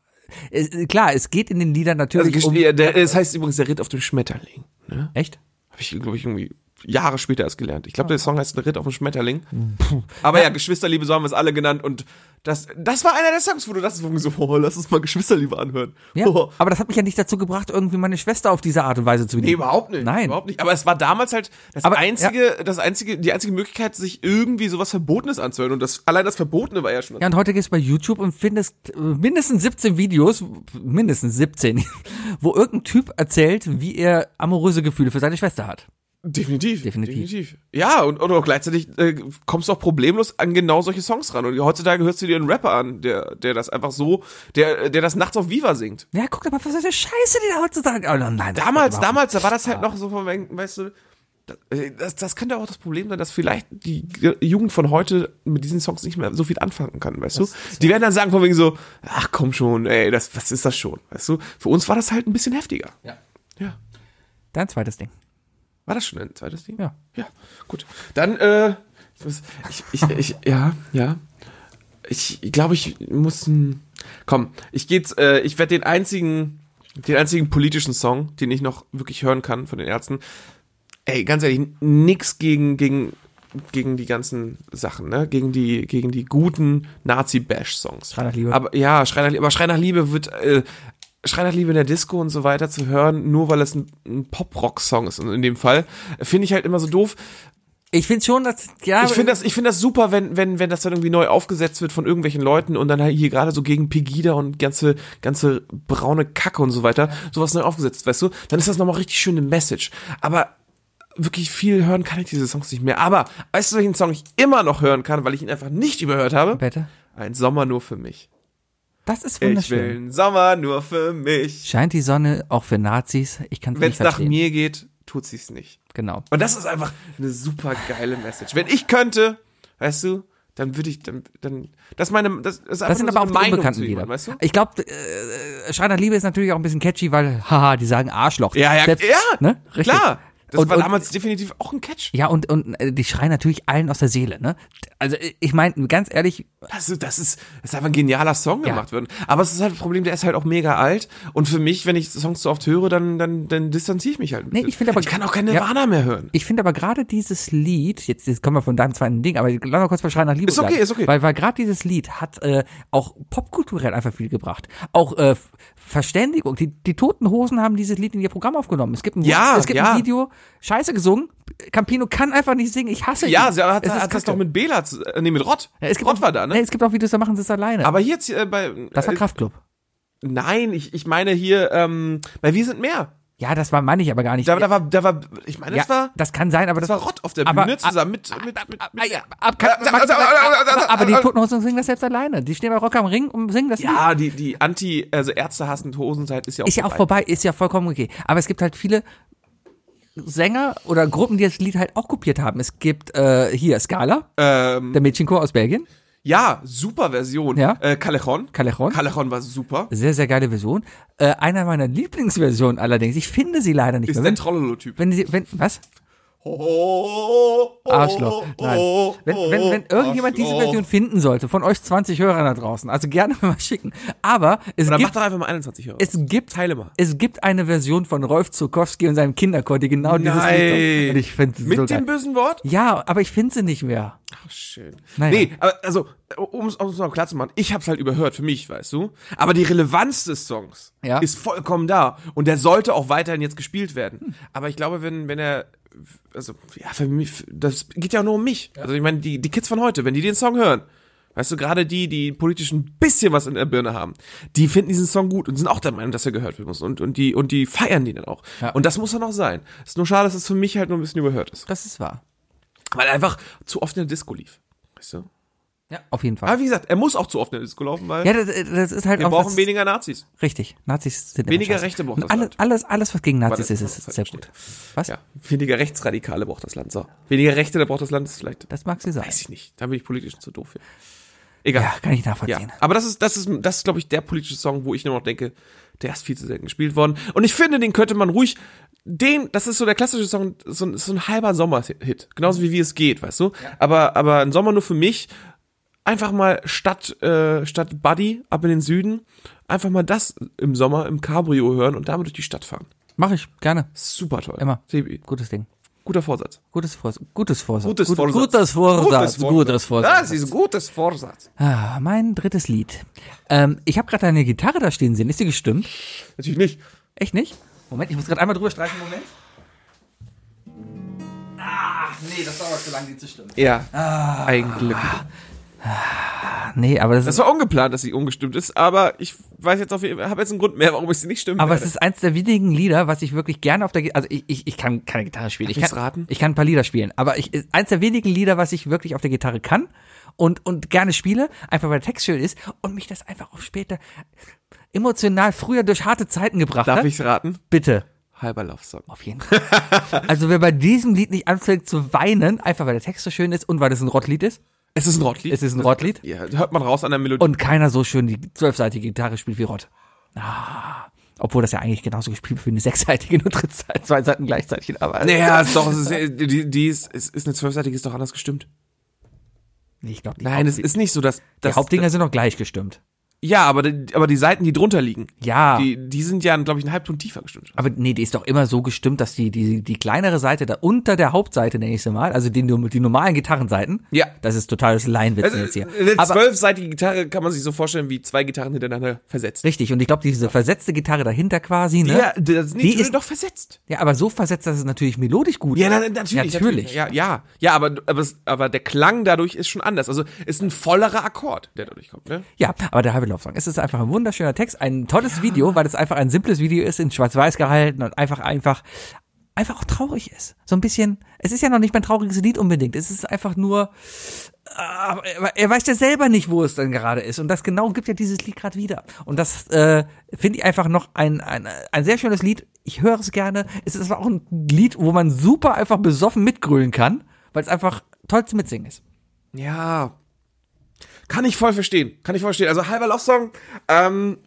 äh, klar, es geht in den Liedern Also, natürlich um. ja, der, das heißt übrigens der Ritt auf dem Schmetterling. Ne? Echt? Habe ich, glaube ich, irgendwie Jahre später erst gelernt. Ich glaube, der Song heißt Ritt auf dem Schmetterling. Hm. Aber ja, Geschwisterliebe, so haben wir es alle genannt. Und das, das war einer der Songs, wo du das so, oh, lass uns mal Geschwisterliebe anhören. Ja, Oh. aber das hat mich ja nicht dazu gebracht, irgendwie meine Schwester auf diese Art und Weise zu Nee, bedienen. überhaupt nicht. Nein. Überhaupt nicht. Aber es war damals halt das Aber, einzige, das einzige, die einzige Möglichkeit, sich irgendwie sowas Verbotenes anzuhören. Und das, allein das Verbotene war ja schon. Ja, und heute gehst du bei YouTube und findest äh, mindestens 17 Videos, mindestens 17, wo irgendein Typ erzählt, wie er amoröse Gefühle für seine Schwester hat. Definitiv, Definitiv. definitiv. Ja, und, und auch gleichzeitig äh, kommst du auch problemlos an genau solche Songs ran. Und heutzutage hörst du dir einen Rapper an, der, der das einfach so, der, der das nachts auf Viva singt. Ja, guck mal, was für eine Scheiße, die da heutzutage. Oh, nein, das Damals, damals, da war das halt noch so von weißt du, das, äh, das, das könnte auch das Problem sein, dass vielleicht die Jugend von heute mit diesen Songs nicht mehr so viel anfangen kann, weißt du? Die werden dann sagen von wegen so, ach komm schon, ey, das, was ist das schon, weißt du? Für uns war das halt ein bisschen heftiger. Ja. Ja. Dein zweites Ding. War das schon ein zweites Ding? Ja. Ja, gut. Dann, äh, ich, muss- ich, ich, ich ja, ja. Ich glaube, ich muss ein, komm, ich geht's, äh, ich werde den einzigen, den einzigen politischen Song, den ich noch wirklich hören kann von den Ärzten. Ey, ganz ehrlich, nix gegen, gegen, gegen die ganzen Sachen, ne? Gegen die, gegen die guten Nazi-Bash-Songs. Schrei nach Liebe. Aber ja, Schrei nach Liebe, aber Schrei nach Liebe wird, äh, Schrei nach Liebe in der Disco und so weiter zu hören, nur weil es ein, ein Pop-Rock-Song ist. Und in dem Fall finde ich halt immer so doof. Ich finde schon, dass, ja. Ich finde das, ich finde das super, wenn, wenn, wenn das dann irgendwie neu aufgesetzt wird von irgendwelchen Leuten und dann halt hier gerade so gegen Pegida und ganze, ganze braune Kacke und so weiter, sowas neu aufgesetzt, weißt du? Dann ist das nochmal richtig schöne Message. Aber wirklich viel hören kann ich diese Songs nicht mehr. Aber weißt du, welchen Song ich immer noch hören kann, weil ich ihn einfach nicht überhört habe? Bitte? Ein Sommer nur für mich. Das ist Ich will wunderschön. einen Sommer nur für mich. Scheint die Sonne auch für Nazis? Ich kann es Wenn nicht es nach verstehen. mir geht, tut sie's nicht. Genau. Und das ist einfach eine super geile Message. Wenn ich könnte, weißt du, dann würde ich, dann, dann, das ist meine, das ist einfach Das sind aber so auch eine die Meinung unbekannten Lieder. weißt du? Ich glaube, äh, Schrei nach Liebe ist natürlich auch ein bisschen catchy, weil, haha, die sagen Arschloch. Ja, ja, Selbst- ja, ne? Richtig. klar. Das Und- war und- damals definitiv auch ein Catch. Ja, und, und äh, die schreien natürlich allen aus der Seele, ne? Also ich meine, ganz ehrlich, Das ist, das ist, das ist einfach ein genialer Song Ja. gemacht worden. Aber es ist halt das Problem, der ist halt auch mega alt. Und für mich, wenn ich Songs so oft höre, dann, dann, dann distanziere ich mich halt. ein Nee, ich finde aber- ich kann auch keine Ja. Nirvana mehr hören. ich finde aber gerade dieses Lied, jetzt, jetzt kommen wir von deinem zweiten Ding, aber lass mal kurz bei Schreien nach Liebe Ist okay, bleiben. ist okay. Weil, weil gerade dieses Lied hat äh, auch popkulturell einfach viel gebracht. Auch äh, Verständigung. Die, die Toten Hosen haben dieses Lied in ihr Programm aufgenommen. Es gibt ein, Ja, es gibt ja. ein Video, scheiße gesungen. Campino kann einfach nicht singen. Ich hasse Ja, ihn. sie hat, hat das doch mit Bela, äh, nee, mit Rott. Ja, es gibt Rott auch, war da, ne? Nee, es gibt auch Videos, da machen sie es alleine. Aber hier jetzt äh, bei, das war äh, Kraftklub. nein, ich, ich meine hier, ähm, bei Wir sind mehr. Ja, das war, meine ich aber gar nicht. Da, da war, da war, ich meine, ja, das war, das kann sein, aber das das, war Rott auf der aber- Bühne zusammen mit, mit, mit, mit ja, ab, äh, äh, äh, aber die äh, Toten Hosen singen das selbst alleine. Die stehen bei Rock am Ring und singen das Lied. Ja, die, die Anti, also Ärzte hassend Hosenzeit ist ja auch Ist ja auch vorbei, ist ja vollkommen okay. Aber es gibt halt viele Sänger oder Gruppen, die das Lied halt auch kopiert haben. Es gibt äh, hier Scala, Ähm, der Mädchenchor aus Belgien. Ja, super Version. Ja. Äh, Callejon. Callejon. Callejon war super. Sehr, sehr geile Version. Äh, einer meiner Lieblingsversionen allerdings, ich finde sie leider nicht Ist mehr. der Wenn, Trollolo-Typ. wenn sie, wenn, was? Oh, Arschloch. Nein. Wenn, wenn, wenn irgendjemand diese Arschloch. Version finden sollte, von euch 20 Hörern da draußen, also gerne mal schicken. Aber es mach gibt, doch einfach mal 21 Euro. es gibt Teile mal. Es gibt eine Version von Rolf Zukowski und seinem Kinderchor, die genau dieses Nein. Lied singt. Und ich finde Mit so dem bösen Wort? Ja, aber ich finde sie nicht mehr. Ach, schön. Naja. Nee, aber also, um es noch klar zu machen, ich hab's halt überhört, für mich, weißt du. Aber die Relevanz des Songs Ja. ist vollkommen da. Und der sollte auch weiterhin jetzt gespielt werden. Aber ich glaube, wenn, wenn er, also, ja, für mich, das geht ja auch nur um mich. Also, ich meine, die, die Kids von heute, wenn die den Song hören, weißt du, gerade die, die politisch ein bisschen was in der Birne haben, die finden diesen Song gut und sind auch der Meinung, dass er gehört werden muss. Und, und die, und die feiern den dann auch. Ja. Und das muss dann auch sein. Ist nur schade, dass es für mich halt nur ein bisschen überhört ist. Das ist wahr. Weil er einfach zu oft in der Disco lief. Weißt du? Ja, auf jeden Fall. Aber wie gesagt, er muss auch zu oft in der Disco laufen, weil Ja, das, das ist halt wir auch brauchen weniger Nazis. richtig. Nazis sind Weniger. Rechte braucht das alles, Land. alles, alles, was gegen Nazis ist, ist sehr gut. Was? Ja, weniger Rechtsradikale braucht das Land. So. Weniger Rechte, da braucht das Land ist vielleicht. Das mag sie sein. Weiß ich nicht. Da bin ich politisch zu doof für. Egal. Ja, kann ich Ja, nachvollziehen. aber das ist, das ist, das ist, glaube ich, der politische Song, wo ich nur noch denke, der ist viel zu selten gespielt worden. Und ich finde, den könnte man ruhig, den, das ist so der klassische Song, so, ein- so ein halber Sommerhit. Genauso wie wie es geht, weißt du? Aber, aber ein Sommer nur für mich, einfach mal statt, äh, statt Buddy ab in den Süden, einfach mal das im Sommer im Cabrio hören und damit durch die Stadt fahren. Mach ich, gerne. Super toll. Immer. Sebi, Gutes Ding. guter Vorsatz. Gutes Vorsatz. Gutes Vorsatz. Gutes Gut- Vorsatz. Gutes Vorsatz. Gutes Vorsatz. Das ist gutes Vorsatz. Ah, mein drittes Lied. Ähm, ich habe gerade eine Gitarre da stehen sehen. Ist die gestimmt? Natürlich nicht. Echt nicht? Moment, ich muss gerade einmal drüber streichen. Moment. Ah, nee, das dauert zu lange, die zu stimmen. Ja. Eigentlich. Nee, aber das, Das ist, war ungeplant, dass sie ungestimmt ist, aber ich weiß jetzt auf jeden Fall, habe jetzt einen Grund mehr, warum ich sie nicht stimmen aber es werde. ist eins der wenigen Lieder, was ich wirklich gerne auf der Gitarre, also ich, ich, ich kann keine Gitarre spielen. Darf ich kann, raten? Ich kann ein paar Lieder spielen, aber ich, ist eins der wenigen Lieder, was ich wirklich auf der Gitarre kann und, und gerne spiele, einfach weil der Text schön ist und mich das einfach auch später emotional früher durch harte Zeiten gebracht Darf hat. ich's raten? Bitte. Halber Love Song. Auf jeden Fall. also wer bei diesem Lied nicht anfängt zu weinen, einfach weil der Text so schön ist und weil es ein Rottlied ist, Es ist ein Rottlied. es ist ein Rottlied ja, hört man raus an der Melodie. und keiner so schön die zwölfseitige Gitarre spielt wie Rott. Ah, obwohl das ja eigentlich genauso gespielt wird wie eine sechsseitige, nur zwei Seiten gleichzeitig. Aber naja, ist doch, es ist, die, die ist, ist, ist eine zwölfseitige, ist doch anders gestimmt. Nee, ich glaube, Nein, es ist nicht so, dass, die dass Hauptdinger sind noch gleich gestimmt. Ja, aber die, aber die Seiten, die drunter liegen, Ja. die, die sind ja, glaube ich, einen Halbton tiefer gestimmt. Aber nee, die ist doch immer so gestimmt, dass die, die, die kleinere Seite da unter der Hauptseite, nenne ich sie mal, also die, die normalen Gitarrenseiten, Ja. das ist totales Laienwitzen Also, jetzt hier. eine Aber, zwölfseitige Gitarre kann man sich so vorstellen wie zwei Gitarren hintereinander versetzt. richtig, und ich glaube, diese versetzte Gitarre dahinter quasi, ne? Ja, das, die ist doch versetzt. Ja, aber so versetzt, dass es natürlich melodisch gut Ja, ist. na, na, natürlich, Natürlich. Ja, ja, ja, aber, aber, es- aber der Klang dadurch ist schon anders. Also ist ein vollerer Akkord, der dadurch kommt. Ne? Ja, aber der halbe Laufsong. Es ist einfach ein wunderschöner Text, ein tolles Video, weil es einfach ein simples Video ist, in Schwarz-Weiß gehalten und einfach, einfach, einfach auch traurig ist. So ein bisschen, es ist ja noch nicht mein trauriges Lied unbedingt. Es ist einfach nur, aber er- weiß ja selber nicht, wo es dann gerade ist. Und das genau gibt ja dieses Lied gerade wieder. Und das äh, finde ich einfach noch ein, ein, ein sehr schönes Lied. Ich höre es gerne. Es ist auch ein Lied, wo man super einfach besoffen mitgrölen kann, weil es einfach toll zum Mitsingen ist. Ja. Kann ich voll verstehen. Kann ich voll verstehen. Also halber Love Song ähm,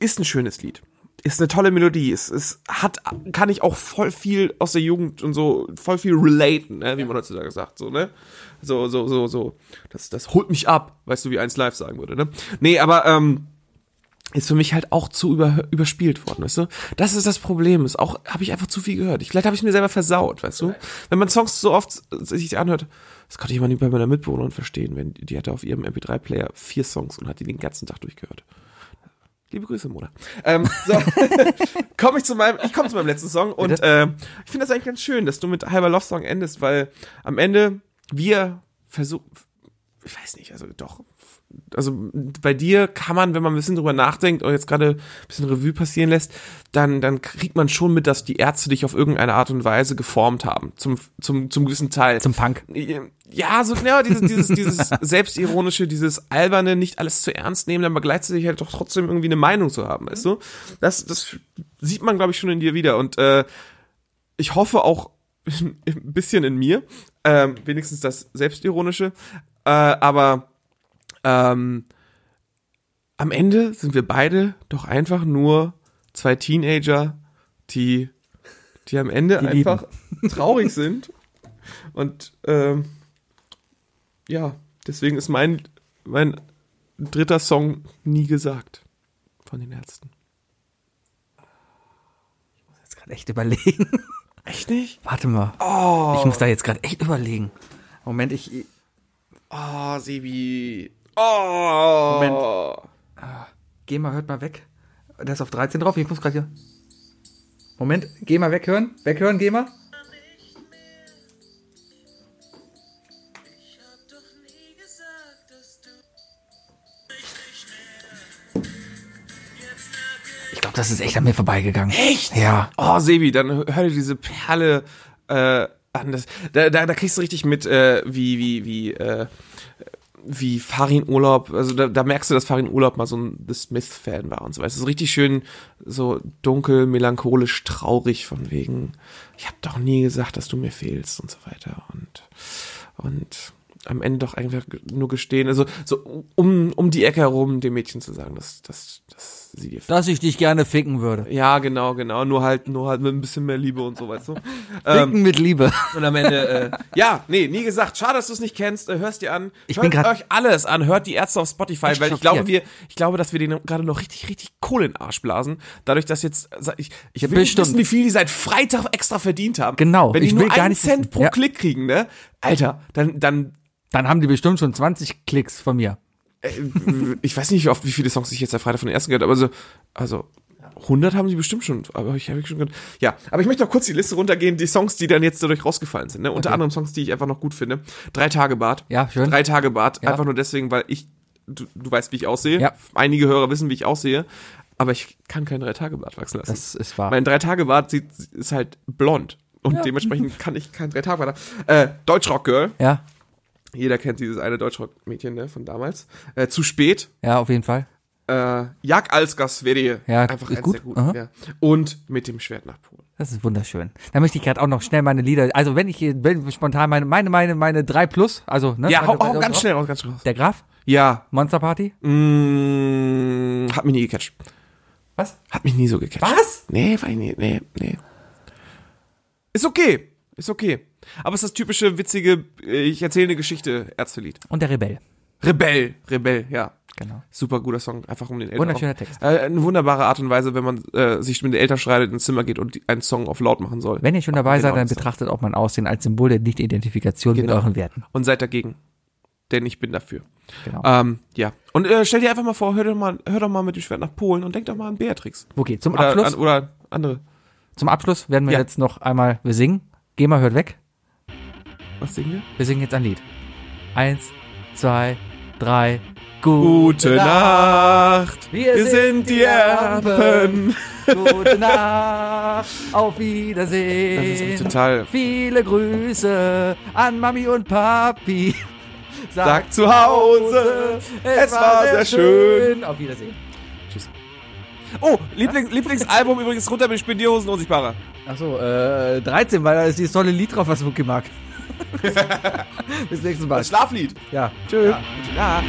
ist ein schönes Lied. Ist eine tolle Melodie. Es, es hat, kann ich auch voll viel aus der Jugend und so, voll viel relaten, ne, wie man heutzutage sagt, so, ne? So, so, so, so. Das, das holt mich ab, weißt du, wie eins live sagen würde, ne? Nee, aber, ähm, ist für mich halt auch zu über, überspielt worden, weißt du? Das ist das Problem. Ist auch habe ich einfach zu viel gehört. Ich, vielleicht habe ich mir selber versaut, weißt du? Wenn man Songs so oft sich anhört, das konnte ich mal nicht bei meiner Mitbewohnerin verstehen, wenn die hatte auf ihrem MP3-Player vier Songs und hat die den ganzen Tag durchgehört. Liebe Grüße, Mona. Ähm, so, komme ich zu meinem, ich komme zu meinem letzten Song und äh, ich finde das eigentlich ganz schön, dass du mit halber Love Song endest, weil am Ende wir versuchen, ich weiß nicht, also doch, also bei dir kann man, wenn man ein bisschen drüber nachdenkt oder jetzt gerade ein bisschen Revue passieren lässt, dann, dann kriegt man schon mit, dass die Ärzte dich auf irgendeine Art und Weise geformt haben, zum, zum, zum gewissen Teil. Zum Punk. Ja, so, ja, dieses, dieses, dieses selbstironische, dieses alberne, nicht alles zu ernst nehmen, aber gleichzeitig halt doch trotzdem irgendwie eine Meinung zu haben, weißt du? Das, das sieht man, glaube ich, schon in dir wieder und äh, ich hoffe auch ein bisschen in mir, ähm, wenigstens das Selbstironische, äh, aber ähm, am Ende sind wir beide doch einfach nur zwei Teenager, die, die am Ende Die einfach traurig sind. Und ähm, ja, deswegen ist mein, mein dritter Song nie gesagt von den Ärzten. Jetzt gerade echt überlegen. Echt nicht? Warte mal. Oh, Ich muss da jetzt gerade echt überlegen. Moment, ich. Oh Sebi. Oh. Moment. Geh mal, hört mal weg. Der ist auf 13 drauf. Ich muss gerade hier. Moment, geh mal weghören. Weghören, geh mal. Ich glaube, das ist echt an mir vorbeigegangen. Echt? Ja. Oh, Sebi, dann hör dir diese Perle äh, an. Das, da, da, da kriegst du richtig mit, äh, wie, wie, wie, äh, wie Farin Urlaub, also da, da merkst du, dass Farin Urlaub mal so ein The Smith-Fan war und so weiter. Es ist richtig schön, so dunkel, melancholisch, traurig von wegen, ich habe doch nie gesagt, dass du mir fehlst und so weiter. Und, und am Ende doch einfach nur gestehen, also so um, um die Ecke herum dem Mädchen zu sagen, dass, dass, dass sie dir Dass ich dich gerne ficken würde. Ja, genau, genau. Nur halt, nur halt mit ein bisschen mehr Liebe und so, weißt du. Ficken mit Liebe. Und am Ende, äh, ja, nee, nie gesagt. Schade, dass du es nicht kennst. Äh, hörst dir an. Ich Hört bin euch alles an. Hört die Ärzte auf Spotify, weil ich glaube, wir, ich glaube, dass wir denen gerade noch richtig, richtig Kohle in den Arsch blasen. Dadurch, dass jetzt, ich, ich will nicht Bestimmt. wissen, wie viel die seit Freitag extra verdient haben. Genau, Wenn die ich nur will gar einen nicht Cent pro Ja. Klick kriegen, ne? Alter, dann, dann, Dann haben die bestimmt schon 20 Klicks von mir. äh, ich weiß nicht, wie oft, wie viele Songs ich jetzt seit Freitag von den ersten gehört habe, aber so, also, 100 haben sie bestimmt schon, aber ich habe ich schon gehört. Ja, aber ich möchte noch kurz die Liste runtergehen, die Songs, die dann jetzt dadurch rausgefallen sind, ne? Unter anderem Songs, die ich einfach noch gut finde. Drei Tage Bad. Ja, schön. Drei Tage Bad, Ja. einfach nur deswegen, weil ich, du, du weißt, wie ich aussehe. Ja. Einige Hörer wissen, wie ich aussehe, aber ich kann kein Drei Tage Bad wachsen lassen. Das ist wahr. mein Drei Tage Bad sieht, ist halt blond. Und dementsprechend kann ich kein Drei Tage Bad haben. Äh, Deutschrock Girl. Ja, Jeder kennt dieses eine Deutschrock-Mädchen, ne, von damals. Äh, zu spät. ja, auf jeden Fall. Äh, Jag Alsgas wäre Ja, einfach ist gut. guten. Ja. Und mit dem Schwert nach Polen. Das ist wunderschön. Da möchte ich gerade auch noch schnell meine Lieder, also wenn ich wenn spontan meine, meine, meine, meine 3 plus, also, ne? Ja, hau, hau ganz schnell raus, ganz schnell raus. Der Graf? Ja, Monster Party? mh, hat mich nie gecatcht. Was? Hat mich nie so gecatcht. Was? Nee, war ich nie, nee, nee. Ist okay, ist okay. Aber es ist das typische, witzige, äh, ich erzähle eine Geschichte, Ärztelied. Und der Rebell. Rebell, Rebell, ja. Genau. Super guter Song, einfach um den Eltern. Wunderschöner Text. Äh, eine wunderbare Art und Weise, wenn man äh, sich mit den Eltern streitet, ins Zimmer geht und einen Song auf laut machen soll. Wenn ihr schon dabei Genau, seid, dann betrachtet auch mein Aussehen als Symbol der Nicht-Identifikation mit Genau. euren Werten. Und seid dagegen. Denn ich bin dafür. Genau. Ähm, ja. Und äh, stell dir einfach mal vor, hör doch mal, hör doch mal mit dem Schwert nach Polen und denk doch mal an Beatrix. Okay, zum Oder, Abschluss, an, oder andere. zum Abschluss werden wir Ja. jetzt noch einmal, wir singen. Geh mal, hört weg. Was singen wir? Wir singen jetzt ein Lied. Eins, zwei, drei. Gute Nacht, Wir wir sind sind die Erben. Gute Nacht. Auf Das Wiedersehen. ist total. Viele Grüße an Mami und Papi. Sag zu Hause, es war sehr schön. Auf Wiedersehen. Oh, Liebling, Lieblingsalbum übrigens runter mit Spendierhosen unsichtbarer. Achso, äh, 13, weil da ist dieses tolle Lied drauf, was Wookie mag. Bis nächstes Mal. Das Schlaflied. Ja. Tschüss. Ja.